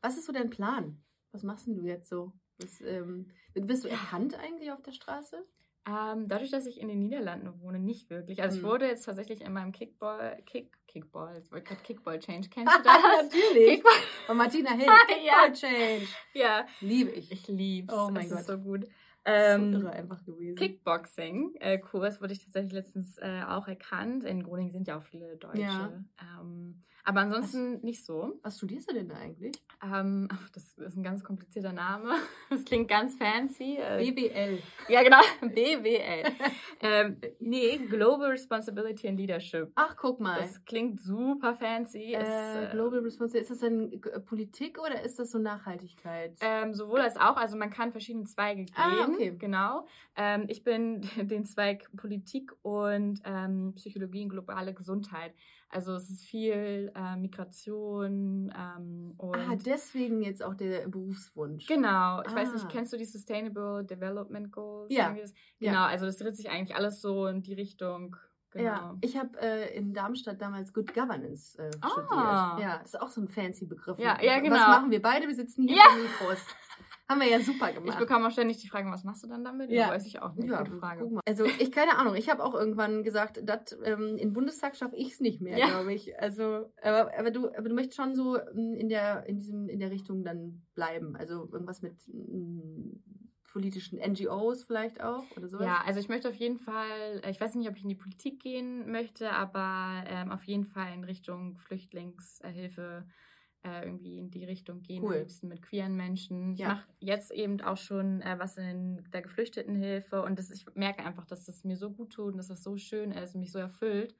Was ist so dein Plan? Was machst du jetzt so? Was, ähm, wirst du erkannt eigentlich auf der Straße? Ähm, dadurch, dass ich in den Niederlanden wohne, nicht wirklich. Also ich hm. wurde jetzt tatsächlich in meinem Kickball, Kick, Kickball, jetzt wollte gerade Kickball Change, kennst du das? Natürlich. Kickball. Von Martina Hill, Kickball ja. Change. Ja. Liebe ich. Ich liebe es. Oh mein das Gott. ist so gut. Ähm, so irre einfach gewesen. Kickboxing-Kurs äh, wurde ich tatsächlich letztens äh, auch erkannt. In Groningen sind ja auch viele Deutsche. Ja. Ähm, aber ansonsten was, nicht so. Was studierst du denn da eigentlich? Ähm, das ist ein ganz komplizierter Name. Das klingt ganz fancy. Äh, BWL. Ja, genau. BWL. ähm, nee, Global Responsibility and Leadership. Ach, guck mal. Das klingt super fancy. Äh, es, Global Responsibility, ist das denn Politik oder ist das so Nachhaltigkeit? Ähm, sowohl als auch. Also man kann verschiedene Zweige gehen. Ah, okay. Genau. Ähm, ich bin den Zweig Politik und ähm, Psychologie und globale Gesundheit. Also es ist viel äh, Migration ähm, und. Ah, deswegen jetzt auch der Berufswunsch. Genau. Ich ah. weiß nicht, ah. kennst du die Sustainable Development Goals? Ja. Genau, ja. also das dreht sich eigentlich alles so in die Richtung. Genau. Ja, ich habe äh, in Darmstadt damals Good Governance äh, ah. studiert. Ja, das ist auch so ein fancy Begriff. Ja, ja, genau. Was machen wir beide? Wir sitzen hier ja. vor Mikros. Haben wir ja super gemacht. Ich bekomme auch ständig die Frage, was machst du dann damit? Ja. weiß ich auch nicht. Ja, Frage. Also ich, keine Ahnung, ich habe auch irgendwann gesagt, dat, ähm, in Bundestag schaffe ich es nicht mehr, ja. glaube ich. Also, aber, aber, du, aber du möchtest schon so in der, in diesem, in der Richtung dann bleiben. Also irgendwas mit m, politischen NGOs vielleicht auch oder so. Ja, also ich möchte auf jeden Fall, ich weiß nicht, ob ich in die Politik gehen möchte, aber ähm, auf jeden Fall in Richtung Flüchtlingshilfe äh, irgendwie in die Richtung gehen, cool. am liebsten mit queeren Menschen. Ich ja. mache jetzt eben auch schon äh, was in der Geflüchtetenhilfe und das, ich merke einfach, dass das mir so gut tut und dass das so schön ist und mich so erfüllt.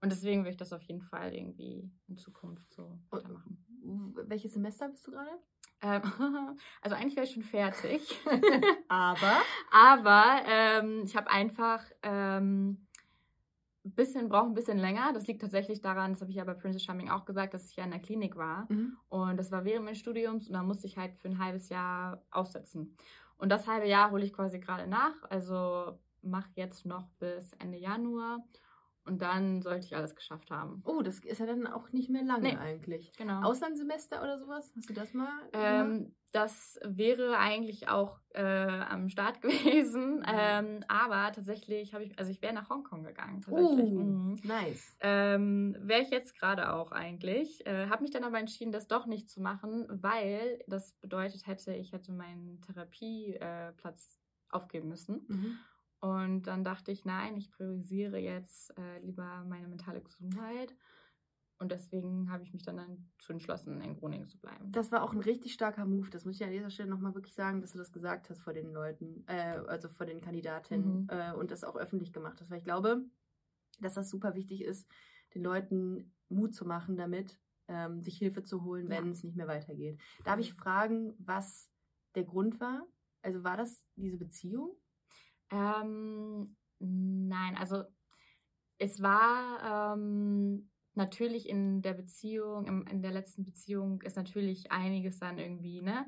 Und deswegen will ich das auf jeden Fall irgendwie in Zukunft so weitermachen. Welches Semester bist du gerade? Ähm, also eigentlich wäre ich schon fertig. Aber? Aber ähm, ich habe einfach ähm, bisschen, braucht ein bisschen länger. Das liegt tatsächlich daran, das habe ich ja bei Princess Charming auch gesagt, dass ich ja in der Klinik war. Mhm. Und das war während meines Studiums und da musste ich halt für ein halbes Jahr aussetzen. Und das halbe Jahr hole ich quasi gerade nach. Also mache jetzt noch bis Ende Januar. Und dann sollte ich alles geschafft haben. Oh, das ist ja dann auch nicht mehr lange nee, eigentlich. Genau. Auslandssemester oder sowas? Hast du das mal? Ähm, das wäre eigentlich auch äh, am Start gewesen. Mhm. Ähm, aber tatsächlich habe ich, also ich wäre nach Hongkong gegangen. Tatsächlich. Oh, mhm. nice. Ähm, wäre ich jetzt gerade auch eigentlich. Äh, habe mich dann aber entschieden, das doch nicht zu machen, weil das bedeutet hätte, ich hätte meinen Therapieplatz äh, aufgeben müssen. Mhm. Und dann dachte ich, nein, ich priorisiere jetzt äh, lieber meine mentale Gesundheit. Und deswegen habe ich mich dann dazu entschlossen, in Groningen zu bleiben. Das war auch ein richtig starker Move. Das muss ich an dieser Stelle nochmal wirklich sagen, dass du das gesagt hast vor den Leuten, äh, also vor den Kandidatinnen mhm. äh, und das auch öffentlich gemacht hast. Weil ich glaube, dass das super wichtig ist, den Leuten Mut zu machen damit, ähm, sich Hilfe zu holen, wenn ja. es nicht mehr weitergeht. Darf ich fragen, was der Grund war? Also war das diese Beziehung? Ähm, nein, also es war ähm, natürlich in der Beziehung, in der letzten Beziehung ist natürlich einiges dann irgendwie, ne?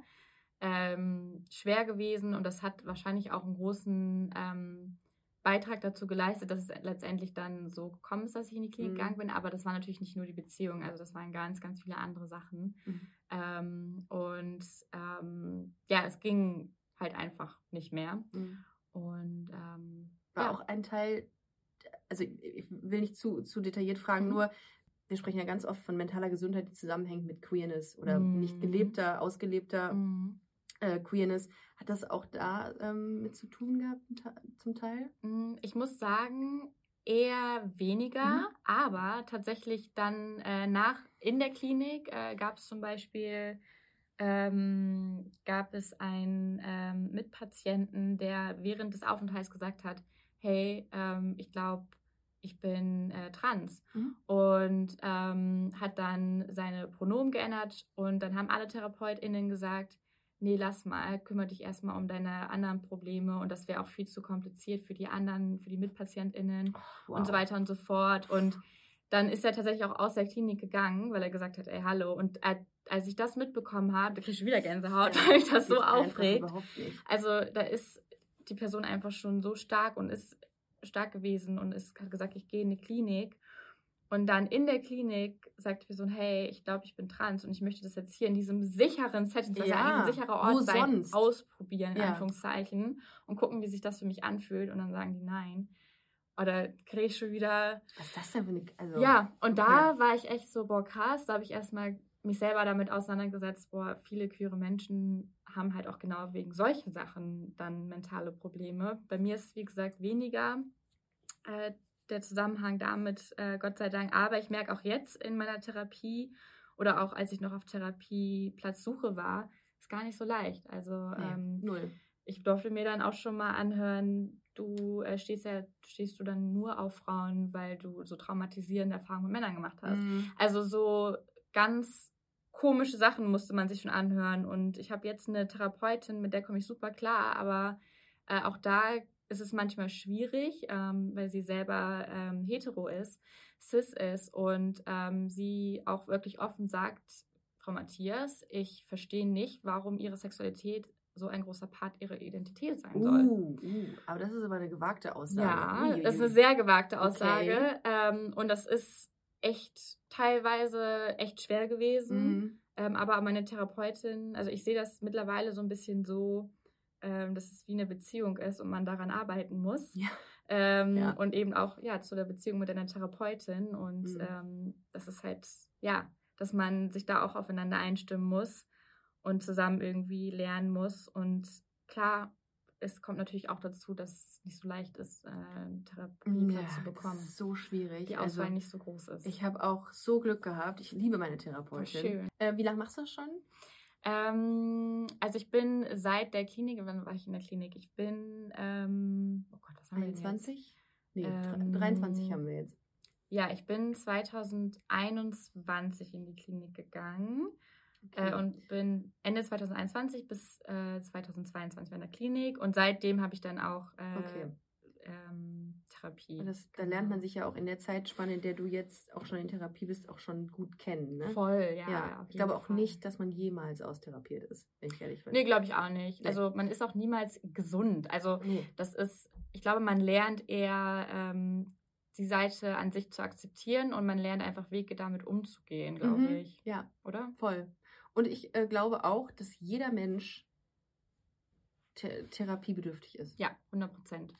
Ähm, schwer gewesen und das hat wahrscheinlich auch einen großen ähm, Beitrag dazu geleistet, dass es letztendlich dann so gekommen ist, dass ich in die Klinik mhm. gegangen bin. Aber das war natürlich nicht nur die Beziehung, also das waren ganz, ganz viele andere Sachen. Mhm. Ähm, und ähm, ja, es ging halt einfach nicht mehr. Mhm. Und ähm, war ja. auch ein Teil, also ich will nicht zu, zu detailliert fragen, mhm. nur wir sprechen ja ganz oft von mentaler Gesundheit, die zusammenhängt mit Queerness oder nicht mhm. gelebter, ausgelebter mhm. äh, Queerness. Hat das auch da ähm, mit zu tun gehabt zum Teil? Mm, ich muss sagen, eher weniger, mhm. aber tatsächlich dann äh, nach in der Klinik äh, gab es zum Beispiel ähm, gab es einen ähm, Mitpatienten, der während des Aufenthalts gesagt hat, hey, ähm, ich glaube, ich bin äh, trans mhm. und ähm, hat dann seine Pronomen geändert und dann haben alle TherapeutInnen gesagt, nee, lass mal, kümmere dich erstmal um deine anderen Probleme und das wäre auch viel zu kompliziert für die anderen, für die MitpatientInnen wow. und so weiter und so fort. Und dann ist er tatsächlich auch aus der Klinik gegangen, weil er gesagt hat, ey, hallo. Und als ich das mitbekommen habe, da kriege ich wieder Gänsehaut, ja, weil mich das so aufregt. Also da ist die Person einfach schon so stark und ist stark gewesen und ist, hat gesagt, ich gehe in die Klinik. Und dann in der Klinik sagt die Person, hey, ich glaube, ich bin trans und ich möchte das jetzt hier in diesem sicheren Setting, das ja, ein sicherer Ort sein, sonst? ausprobieren, in ja. Anführungszeichen, und gucken, wie sich das für mich anfühlt. Und dann sagen die nein. Oder kriege ich schon wieder. Was ist das denn für eine. Also, ja, und da war ich echt so, boah, krass. Da habe ich erstmal mich selber damit auseinandergesetzt, boah, viele queere Menschen haben halt auch genau wegen solchen Sachen dann mentale Probleme. Bei mir ist es, wie gesagt, weniger. Äh, der Zusammenhang damit, äh, Gott sei Dank. Aber ich merke auch jetzt in meiner Therapie oder auch als ich noch auf Therapieplatzsuche war, ist gar nicht so leicht. Also nee, ähm, null. Ich durfte mir dann auch schon mal anhören, du äh, stehst ja, stehst du dann nur auf Frauen, weil du so traumatisierende Erfahrungen mit Männern gemacht hast. Mhm. Also so ganz komische Sachen musste man sich schon anhören. Und ich habe jetzt eine Therapeutin, mit der komme ich super klar, aber äh, auch da ist es manchmal schwierig, ähm, weil sie selber ähm, hetero ist, cis ist und ähm, sie auch wirklich offen sagt, Frau Matthias, ich verstehe nicht, warum ihre Sexualität so ein großer Part ihrer Identität sein soll. Uh, uh, aber das ist aber eine gewagte Aussage. Ja, das ist eine sehr gewagte Aussage. Okay. Ähm, und das ist echt teilweise echt schwer gewesen. Mhm. Ähm, aber meine Therapeutin, also ich sehe das mittlerweile so ein bisschen so, ähm, dass es wie eine Beziehung ist und man daran arbeiten muss. Ja. Ähm, ja. Und eben auch ja zu der Beziehung mit einer Therapeutin. Und mhm. ähm, das ist halt, ja, dass man sich da auch aufeinander einstimmen muss und zusammen irgendwie lernen muss. Und klar, es kommt natürlich auch dazu, dass es nicht so leicht ist, äh, einen Therapieplatz ja, zu bekommen. Ist so schwierig. Die Auswahl also, nicht so groß ist. Ich habe auch so Glück gehabt. Ich liebe meine Therapeutin. Schön. Äh, wie lange machst du das schon? Ähm, also ich bin seit der Klinik, wann war ich in der Klinik? Ich bin, ähm, oh Gott, was haben 21? wir jetzt? Nee, ähm, 23 haben wir jetzt. Ja, ich bin 2021 in die Klinik gegangen. Okay. Äh, und bin Ende 2021 bis äh, 2022 in der Klinik und seitdem habe ich dann auch äh, okay. ähm, Therapie. Das, da lernt man sich ja auch in der Zeitspanne, in der du jetzt auch schon in Therapie bist, auch schon gut kennen. Ne? Voll, ja. ja ich glaube auch Fall. nicht, dass man jemals austherapiert ist, wenn ich ehrlich bin. Nee, glaube ich auch nicht. Also man ist auch niemals gesund. Also nee. das ist, ich glaube, man lernt eher ähm, die Seite an sich zu akzeptieren und man lernt einfach Wege damit umzugehen, glaube mhm. ich. Ja. Oder? Voll. Und ich äh, glaube auch, dass jeder Mensch th therapiebedürftig ist. Ja, 100 Prozent.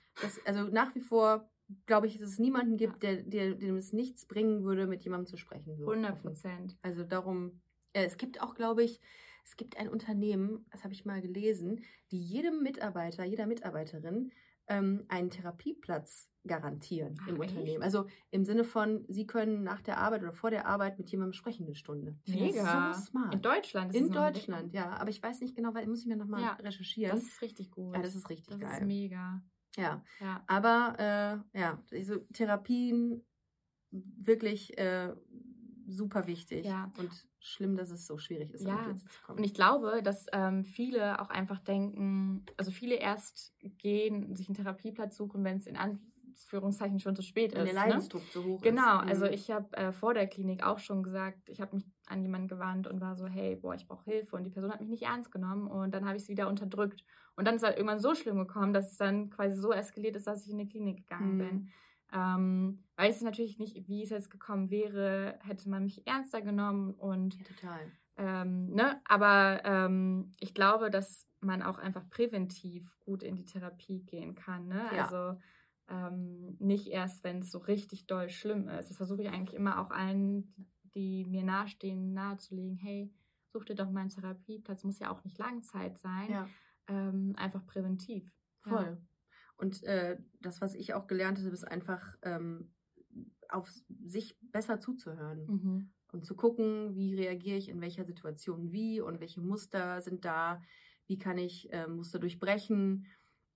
Also nach wie vor glaube ich, dass es niemanden gibt, der, der, dem es nichts bringen würde, mit jemandem zu sprechen. So 100 Prozent. Also darum, äh, es gibt auch, glaube ich, es gibt ein Unternehmen, das habe ich mal gelesen, die jedem Mitarbeiter, jeder Mitarbeiterin ähm, einen Therapieplatz garantieren Ach, im echt? Unternehmen. Also im Sinne von, sie können nach der Arbeit oder vor der Arbeit mit jemandem sprechen eine Stunde. Mega. So smart. In Deutschland ist In Deutschland, ja. Aber ich weiß nicht genau, weil muss ich mir nochmal ja, recherchieren. Das ist richtig gut. Ja, das ist richtig das geil. Das ist mega. Ja. ja. Aber äh, ja, also Therapien wirklich äh, super wichtig. Ja. Und schlimm, dass es so schwierig ist, ja. jetzt zu kommen. Und ich glaube, dass ähm, viele auch einfach denken, also viele erst gehen, sich einen Therapieplatz suchen, wenn es in Anführungszeichen Anführungszeichen schon zu spät Wenn ist. der Leidensdruck ne? so hoch genau, ist. also ich habe äh, vor der Klinik auch schon gesagt, ich habe mich an jemanden gewandt und war so, hey, boah, ich brauche Hilfe. Und die Person hat mich nicht ernst genommen und dann habe ich es wieder unterdrückt. Und dann ist halt irgendwann so schlimm gekommen, dass es dann quasi so eskaliert ist, dass ich in die Klinik gegangen Mhm. bin. Ähm, weiß ich natürlich nicht, wie es jetzt gekommen wäre, hätte man mich ernster genommen und Ja, total. ähm, ne, aber ähm, ich glaube, dass man auch einfach präventiv gut in die Therapie gehen kann. Ne? Ja. Also ähm, nicht erst, wenn es so richtig doll schlimm ist. Das versuche ich eigentlich immer auch allen, die mir nahestehen, nahezulegen. Hey, such dir doch mal einen Therapieplatz. Muss ja auch nicht Langzeit sein. Ja. Ähm, einfach präventiv. Voll. Und äh, das, was ich auch gelernt habe, ist einfach ähm, auf sich besser zuzuhören Ja. Mhm. und zu gucken, wie reagiere ich in welcher Situation wie und welche Muster sind da, wie kann ich äh, Muster durchbrechen.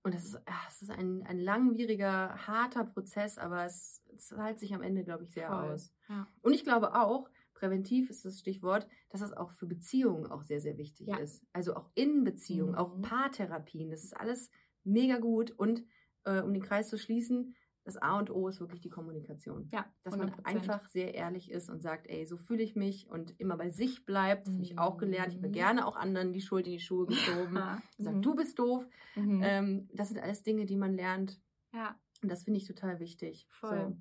Und das ist, ah, es ist ein, ein langwieriger, harter Prozess, aber es, es zahlt sich am Ende, glaube ich, sehr Voll. aus. Ja. Und ich glaube auch, präventiv ist das Stichwort, dass das auch für Beziehungen auch sehr, sehr wichtig Ja. ist. Also auch in Beziehungen, Mhm. auch Paartherapien, das ist alles mega gut. Und äh, um den Kreis zu schließen, das A und O ist wirklich die Kommunikation. Ja, Dass man 100%. einfach sehr ehrlich ist und sagt, ey, so fühle ich mich und immer bei sich bleibt. Das habe ich auch gelernt. Ich habe Mhm. gerne auch anderen die Schuld in die Schuhe geschoben. Ja. Sagt, Mhm. du bist doof. Mhm. Ähm, das sind alles Dinge, die man lernt. ja. Und das finde ich total wichtig. Voll.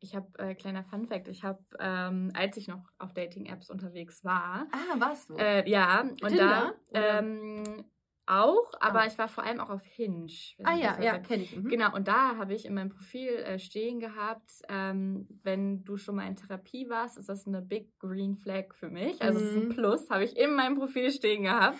Ich habe, äh, kleiner Fun-Fact, ich habe, ähm, als ich noch auf Dating-Apps unterwegs war, Ah, warst du? äh, ja, und Tinder, da ähm, auch, aber Ah. ich war vor allem auch auf Hinge. Ah ja, ja, kenne ich. Mhm. Genau, und da habe ich in meinem Profil äh, stehen gehabt, ähm, wenn du schon mal in Therapie warst, ist das eine Big Green Flag für mich. Also es ist ein Mhm. Plus, habe ich in meinem Profil stehen gehabt.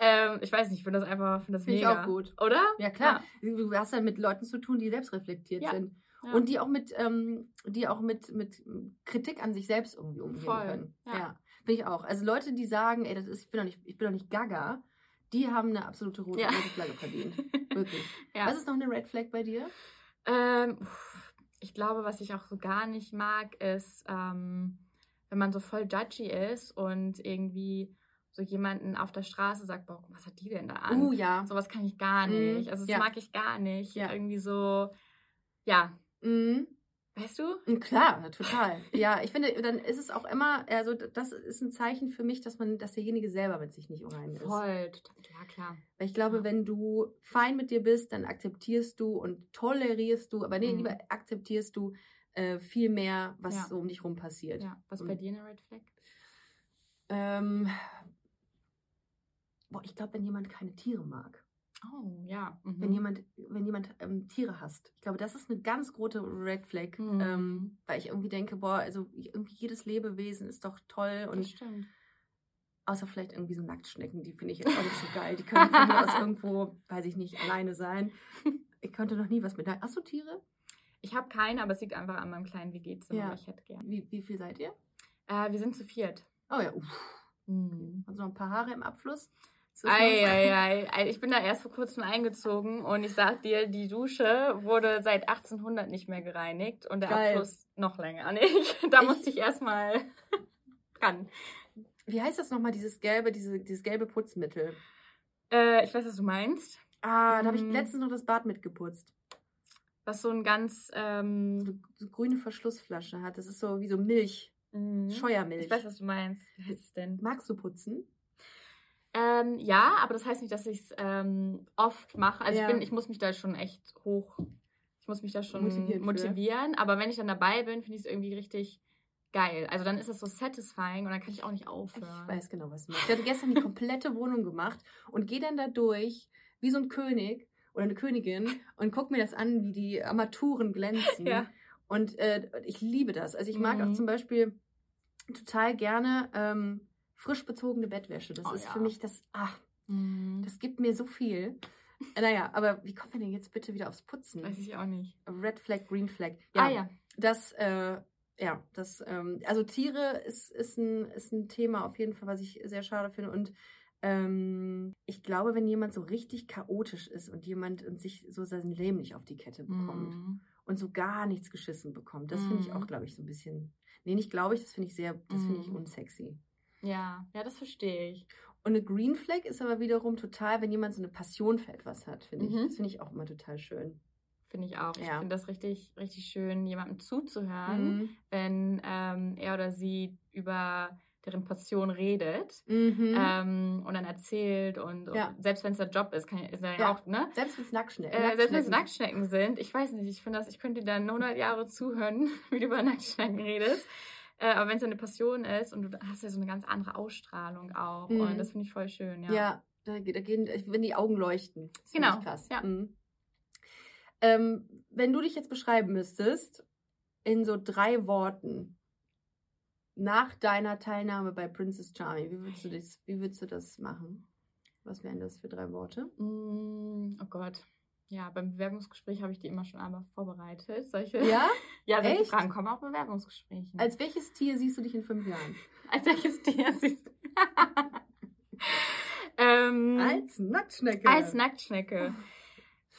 Ähm, ich weiß nicht, ich finde das einfach finde das Finde ich mega. auch gut. Oder? Ja, klar. Du hast dann mit Leuten zu tun, die selbstreflektiert Ja. sind. Ja. Und die auch mit, ähm, die auch mit, mit Kritik an sich selbst irgendwie umgehen Voll, können. ja. Ja. Finde ich auch. Also Leute, die sagen, ey, das ist, ich bin doch nicht, ich bin doch nicht Gaga, die haben eine absolute rote, Ja. rote Flagge verdient. Wirklich. Ja. Was ist noch eine Red Flag bei dir? Ähm, ich glaube, was ich auch so gar nicht mag, ist, ähm, wenn man so voll judgy ist und irgendwie so jemanden auf der Straße sagt, boah, was hat die denn da an? Uh, ja. Sowas kann ich gar Mhm, nicht. Also das ja. mag ich gar nicht. Ja. Irgendwie so, ja, Mhm. Weißt du? Mm, Klar, total. Ja, ich finde, dann ist es auch immer, also das ist ein Zeichen für mich, dass man, dass derjenige selber mit sich nicht im Reinen ist. Voll, total, ja klar. Weil ich glaube, Ja. wenn du fein mit dir bist, dann akzeptierst du und tolerierst du, aber nee, Mhm. lieber akzeptierst du äh, viel mehr, was Ja. so um dich rum passiert. Ja, was Und- bei dir eine Red Flag? Ähm, boah, ich glaube, wenn jemand keine Tiere mag, Oh, ja. Mhm. wenn jemand, wenn jemand ähm, Tiere hasst, ich glaube, das ist eine ganz große Red Flag, Mhm. ähm, weil ich irgendwie denke, boah, also irgendwie jedes Lebewesen ist doch toll das und stimmt. außer vielleicht irgendwie so Nacktschnecken, die finde ich jetzt auch nicht so geil. Die können von mir aus irgendwo, weiß ich nicht, alleine sein. Ich könnte noch nie was mit. Hast du Tiere? Ich habe keine, aber es liegt einfach an meinem kleinen WG-Zimmer, Ja. ich hätte gern. Wie, wie viel seid ihr? Äh, wir sind zu viert. Oh ja, uff. Mhm. Also noch ein paar Haare im Abfluss. Noch- Ei, ei. Ich bin da erst vor kurzem eingezogen und ich sag dir, die Dusche wurde seit 1800 nicht mehr gereinigt und der Geil. Abfluss noch länger nicht. Da Ich- musste ich erstmal ran. Wie heißt das nochmal, dieses gelbe, diese, dieses gelbe Putzmittel? Äh, ich weiß, was du meinst. Ah, da habe ich Mhm. letztens noch das Bad mitgeputzt. Was so ein ganz. So Ähm, eine so grüne Verschlussflasche hat. Das ist so wie so Milch, mhm. Scheuermilch. ich weiß, was du meinst. Wie heißt es denn? Magst du putzen? Ähm, ja, aber das heißt nicht, dass ich es ähm, oft mache. Also Ja. ich bin, ich muss mich da schon echt hoch. Ich muss mich da schon Motivieren motivieren. für. aber wenn ich dann dabei bin, finde ich es irgendwie richtig geil. Also dann ist es so satisfying und dann kann ich auch nicht Ich aufhören. weiß genau, was du meinst. Ich hatte gestern die komplette Wohnung gemacht und gehe dann da durch wie so ein König oder eine Königin und guck mir das an, wie die Armaturen glänzen. Ja. Und äh, ich liebe das. Also ich mag auch Mhm. zum Beispiel total gerne ähm, frisch bezogene Bettwäsche. Das Oh ist ja. für mich das, ach, Mhm. das gibt mir so viel. Äh, Naja, aber wie kommen wir denn jetzt bitte wieder aufs Putzen? Weiß ich auch nicht. Red Flag, Green Flag. Ah ja. Das, äh, ja, das, ähm, also Tiere ist, ist, ein, ist ein Thema auf jeden Fall, was ich sehr schade finde. Und ähm, ich glaube, wenn jemand so richtig chaotisch ist und jemand und sich so sein Leben nicht auf die Kette bekommt Mhm. und so gar nichts geschissen bekommt, das finde ich Mhm. auch, glaube ich, so ein bisschen. Nee, nicht glaube ich, das finde ich sehr, das finde ich Mhm. unsexy. Ja, ja, das verstehe ich. Und eine Green Flag ist aber wiederum total, wenn jemand so eine Passion für etwas hat, finde ich. Mhm. Das finde ich auch immer total schön. Finde ich auch. Ich finde das richtig, richtig schön, jemandem zuzuhören, mhm. wenn ähm, er oder sie über deren Passion redet mhm. ähm, und dann erzählt und, ja. und selbst wenn es der Job ist, kann, ist ja, auch, ne? Selbst wenn es Nacktschnecken, äh, selbst wenn es Nacktschnecken sind, ich weiß nicht, ich finde das, ich könnte dir dann 100 Jahre zuhören, wie du über Nacktschnecken redest. Äh, aber wenn es eine Passion ist und du hast ja so eine ganz andere Ausstrahlung auch mhm. und das finde ich voll schön, ja. Ja, da, da gehen, wenn die Augen leuchten. Das genau. krass. Ja. Mhm. Ähm, wenn du dich jetzt beschreiben müsstest, in so drei Worten, nach deiner Teilnahme bei Princess Charming, wie würdest du das, wie würdest du das machen? Was wären das für drei Worte? Mm, oh Gott. Ja, beim Bewerbungsgespräch habe ich die immer schon einmal vorbereitet. Solche, ja? ja, solche Echt? Fragen kommen auch Bewerbungsgesprächen. Als welches Tier siehst du dich in fünf Jahren? Als welches Tier siehst du? ähm, als Nacktschnecke. Als Nacktschnecke.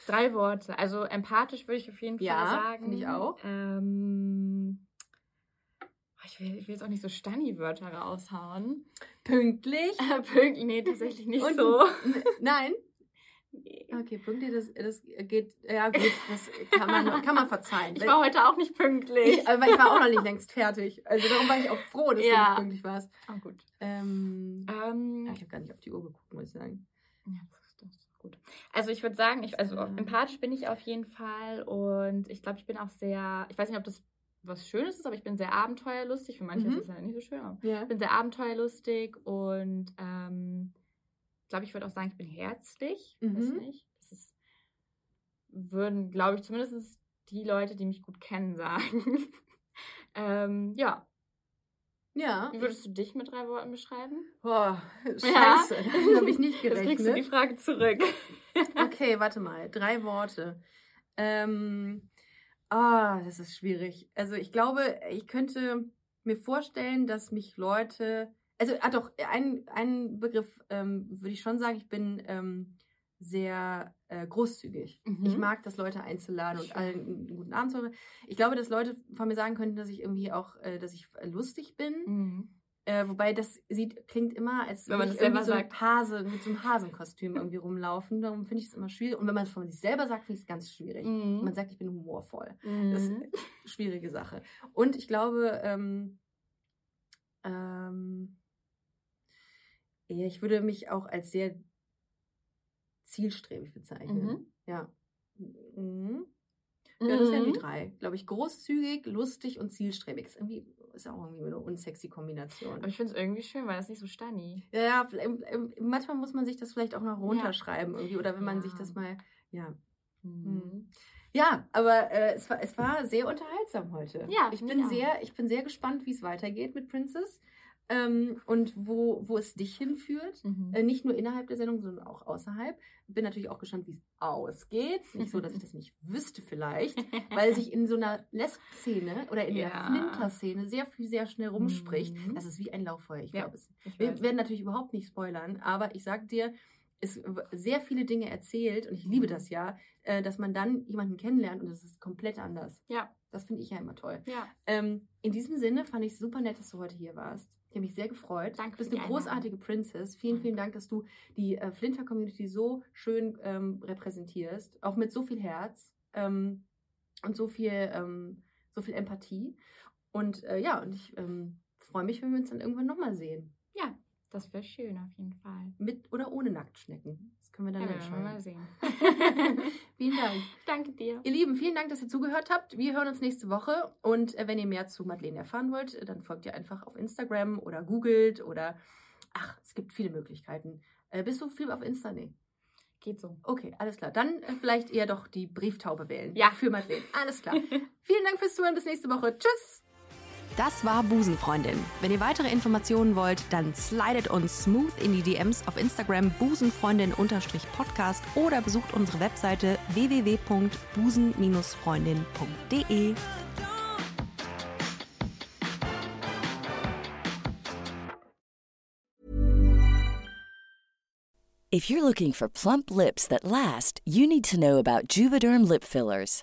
Drei Worte. Also empathisch würde ich auf jeden Fall ja, sagen. Ja, finde ich auch. Ähm, ich will, ich will jetzt auch nicht so Stanni-Wörter raushauen. Pünktlich? pünktlich, nee, tatsächlich nicht Und, so. Nein? Nee. Okay, pünktlich, das, das geht, ja gut, das kann man, kann man verzeihen. Ich war heute auch nicht pünktlich. Ich, aber ich war auch noch nicht längst fertig. Also darum war ich auch froh, dass ja. du nicht pünktlich warst. Oh, gut. Ähm, ähm, ich habe gar nicht auf die Uhr geguckt, muss ich sagen. Ja, das ist gut. Also ich würde sagen, ich, also ja. empathisch bin ich auf jeden Fall und ich glaube, ich bin auch sehr, ich weiß nicht, ob das was Schönes ist, aber ich bin sehr abenteuerlustig. Für manche mhm. ist es ja nicht so schön, aber ich bin sehr abenteuerlustig und ähm, glaube, ich würde auch sagen, ich bin herzlich. Mhm. Weiß nicht. Das ist, würden, glaube ich, zumindest die Leute, die mich gut kennen, sagen. ähm, ja. Ja. Wie würdest du dich mit drei Worten beschreiben? Boah, scheiße. Ja. Das habe ich nicht gerechnet. Jetzt kriegst du die Frage zurück. okay, warte mal. Drei Worte. Ähm, Ah, das ist schwierig. Also ich glaube, ich könnte mir vorstellen, dass mich Leute, also ah doch, ein, ein Begriff ähm, würde ich schon sagen, ich bin ähm, sehr äh, großzügig. Mhm. Ich mag das, Leute einzuladen und allen einen guten Abend zu haben. Ich glaube, dass Leute von mir sagen könnten, dass ich irgendwie auch, äh, dass ich lustig bin. Mhm. Äh, wobei das sieht, klingt immer, als wenn man das selber so sagt. Hase, mit so einem Hasenkostüm irgendwie rumlaufen. Darum finde ich es immer schwierig. Und wenn man es von sich selber sagt, finde ich es ganz schwierig. Mhm. Man sagt, ich bin humorvoll. Mhm. Das ist eine schwierige Sache. Und ich glaube, ähm, ähm, ja, ich würde mich auch als sehr zielstrebig bezeichnen. Mhm. Ja. Mhm. Ja, das wären die mhm. drei. Glaube ich, großzügig, lustig und zielstrebig. Ist irgendwie ist auch irgendwie eine unsexy Kombination. Aber ich finde es irgendwie schön, weil das nicht so stanni. Ja, ja, manchmal muss man sich das vielleicht auch noch runterschreiben ja. irgendwie. Oder wenn man sich das mal, ja. Mhm. Ja, aber äh, es, war, es war sehr unterhaltsam heute. Ja, ich bin sehr, ich bin sehr gespannt, wie es weitergeht mit Princess ähm, und wo, wo es dich hinführt. Mhm. Äh, nicht nur innerhalb der Sendung, sondern auch außerhalb. Bin natürlich auch gespannt, wie es ausgeht. Nicht so, dass ich das nicht wüsste vielleicht, weil sich in so einer Lesb-Szene oder in ja. der Flinter-Szene sehr viel, sehr schnell rumspricht. Mhm. Das ist wie ein Lauffeuer, ich ja, glaube es. Wir werden natürlich überhaupt nicht spoilern, aber ich sag dir, es sehr viele Dinge erzählt und ich liebe das ja, äh, dass man dann jemanden kennenlernt und es ist komplett anders. Ja. Das finde ich ja immer toll. Ja. Ähm, in diesem Sinne fand ich es super nett, dass du heute hier warst. Ich habe mich sehr gefreut. Danke. Du bist eine großartige Princess. Vielen, vielen Dank, dass du die äh, Flinter-Community so schön ähm, repräsentierst. Auch mit so viel Herz ähm, und so viel, ähm, so viel Empathie. Und äh, ja, und ich ähm, freue mich, wenn wir uns dann irgendwann nochmal sehen. Ja, das wäre schön auf jeden Fall. Mit oder ohne Nacktschnecken. Können wir dann ja, entscheiden. Mal sehen. vielen Dank. Danke dir. Ihr Lieben, vielen Dank, dass ihr zugehört habt. Wir hören uns nächste Woche. Und äh, wenn ihr mehr zu Madeleine erfahren wollt, dann folgt ihr einfach auf Instagram oder googelt oder ach, es gibt viele Möglichkeiten. Äh, bist du viel auf Insta? Nee. Geht so. Okay, alles klar. Dann äh, vielleicht eher doch die Brieftaube wählen. Ja. Für Madeleine. Alles klar. vielen Dank fürs Zuhören. Bis nächste Woche. Tschüss. Das war Busenfreundin. Wenn ihr weitere Informationen wollt, dann slidet uns smooth in die DMs auf Instagram busenfreundin-podcast oder besucht unsere Webseite www.busen-freundin.de. If you're looking for plump lips that last, you need to know about Juvederm lip fillers.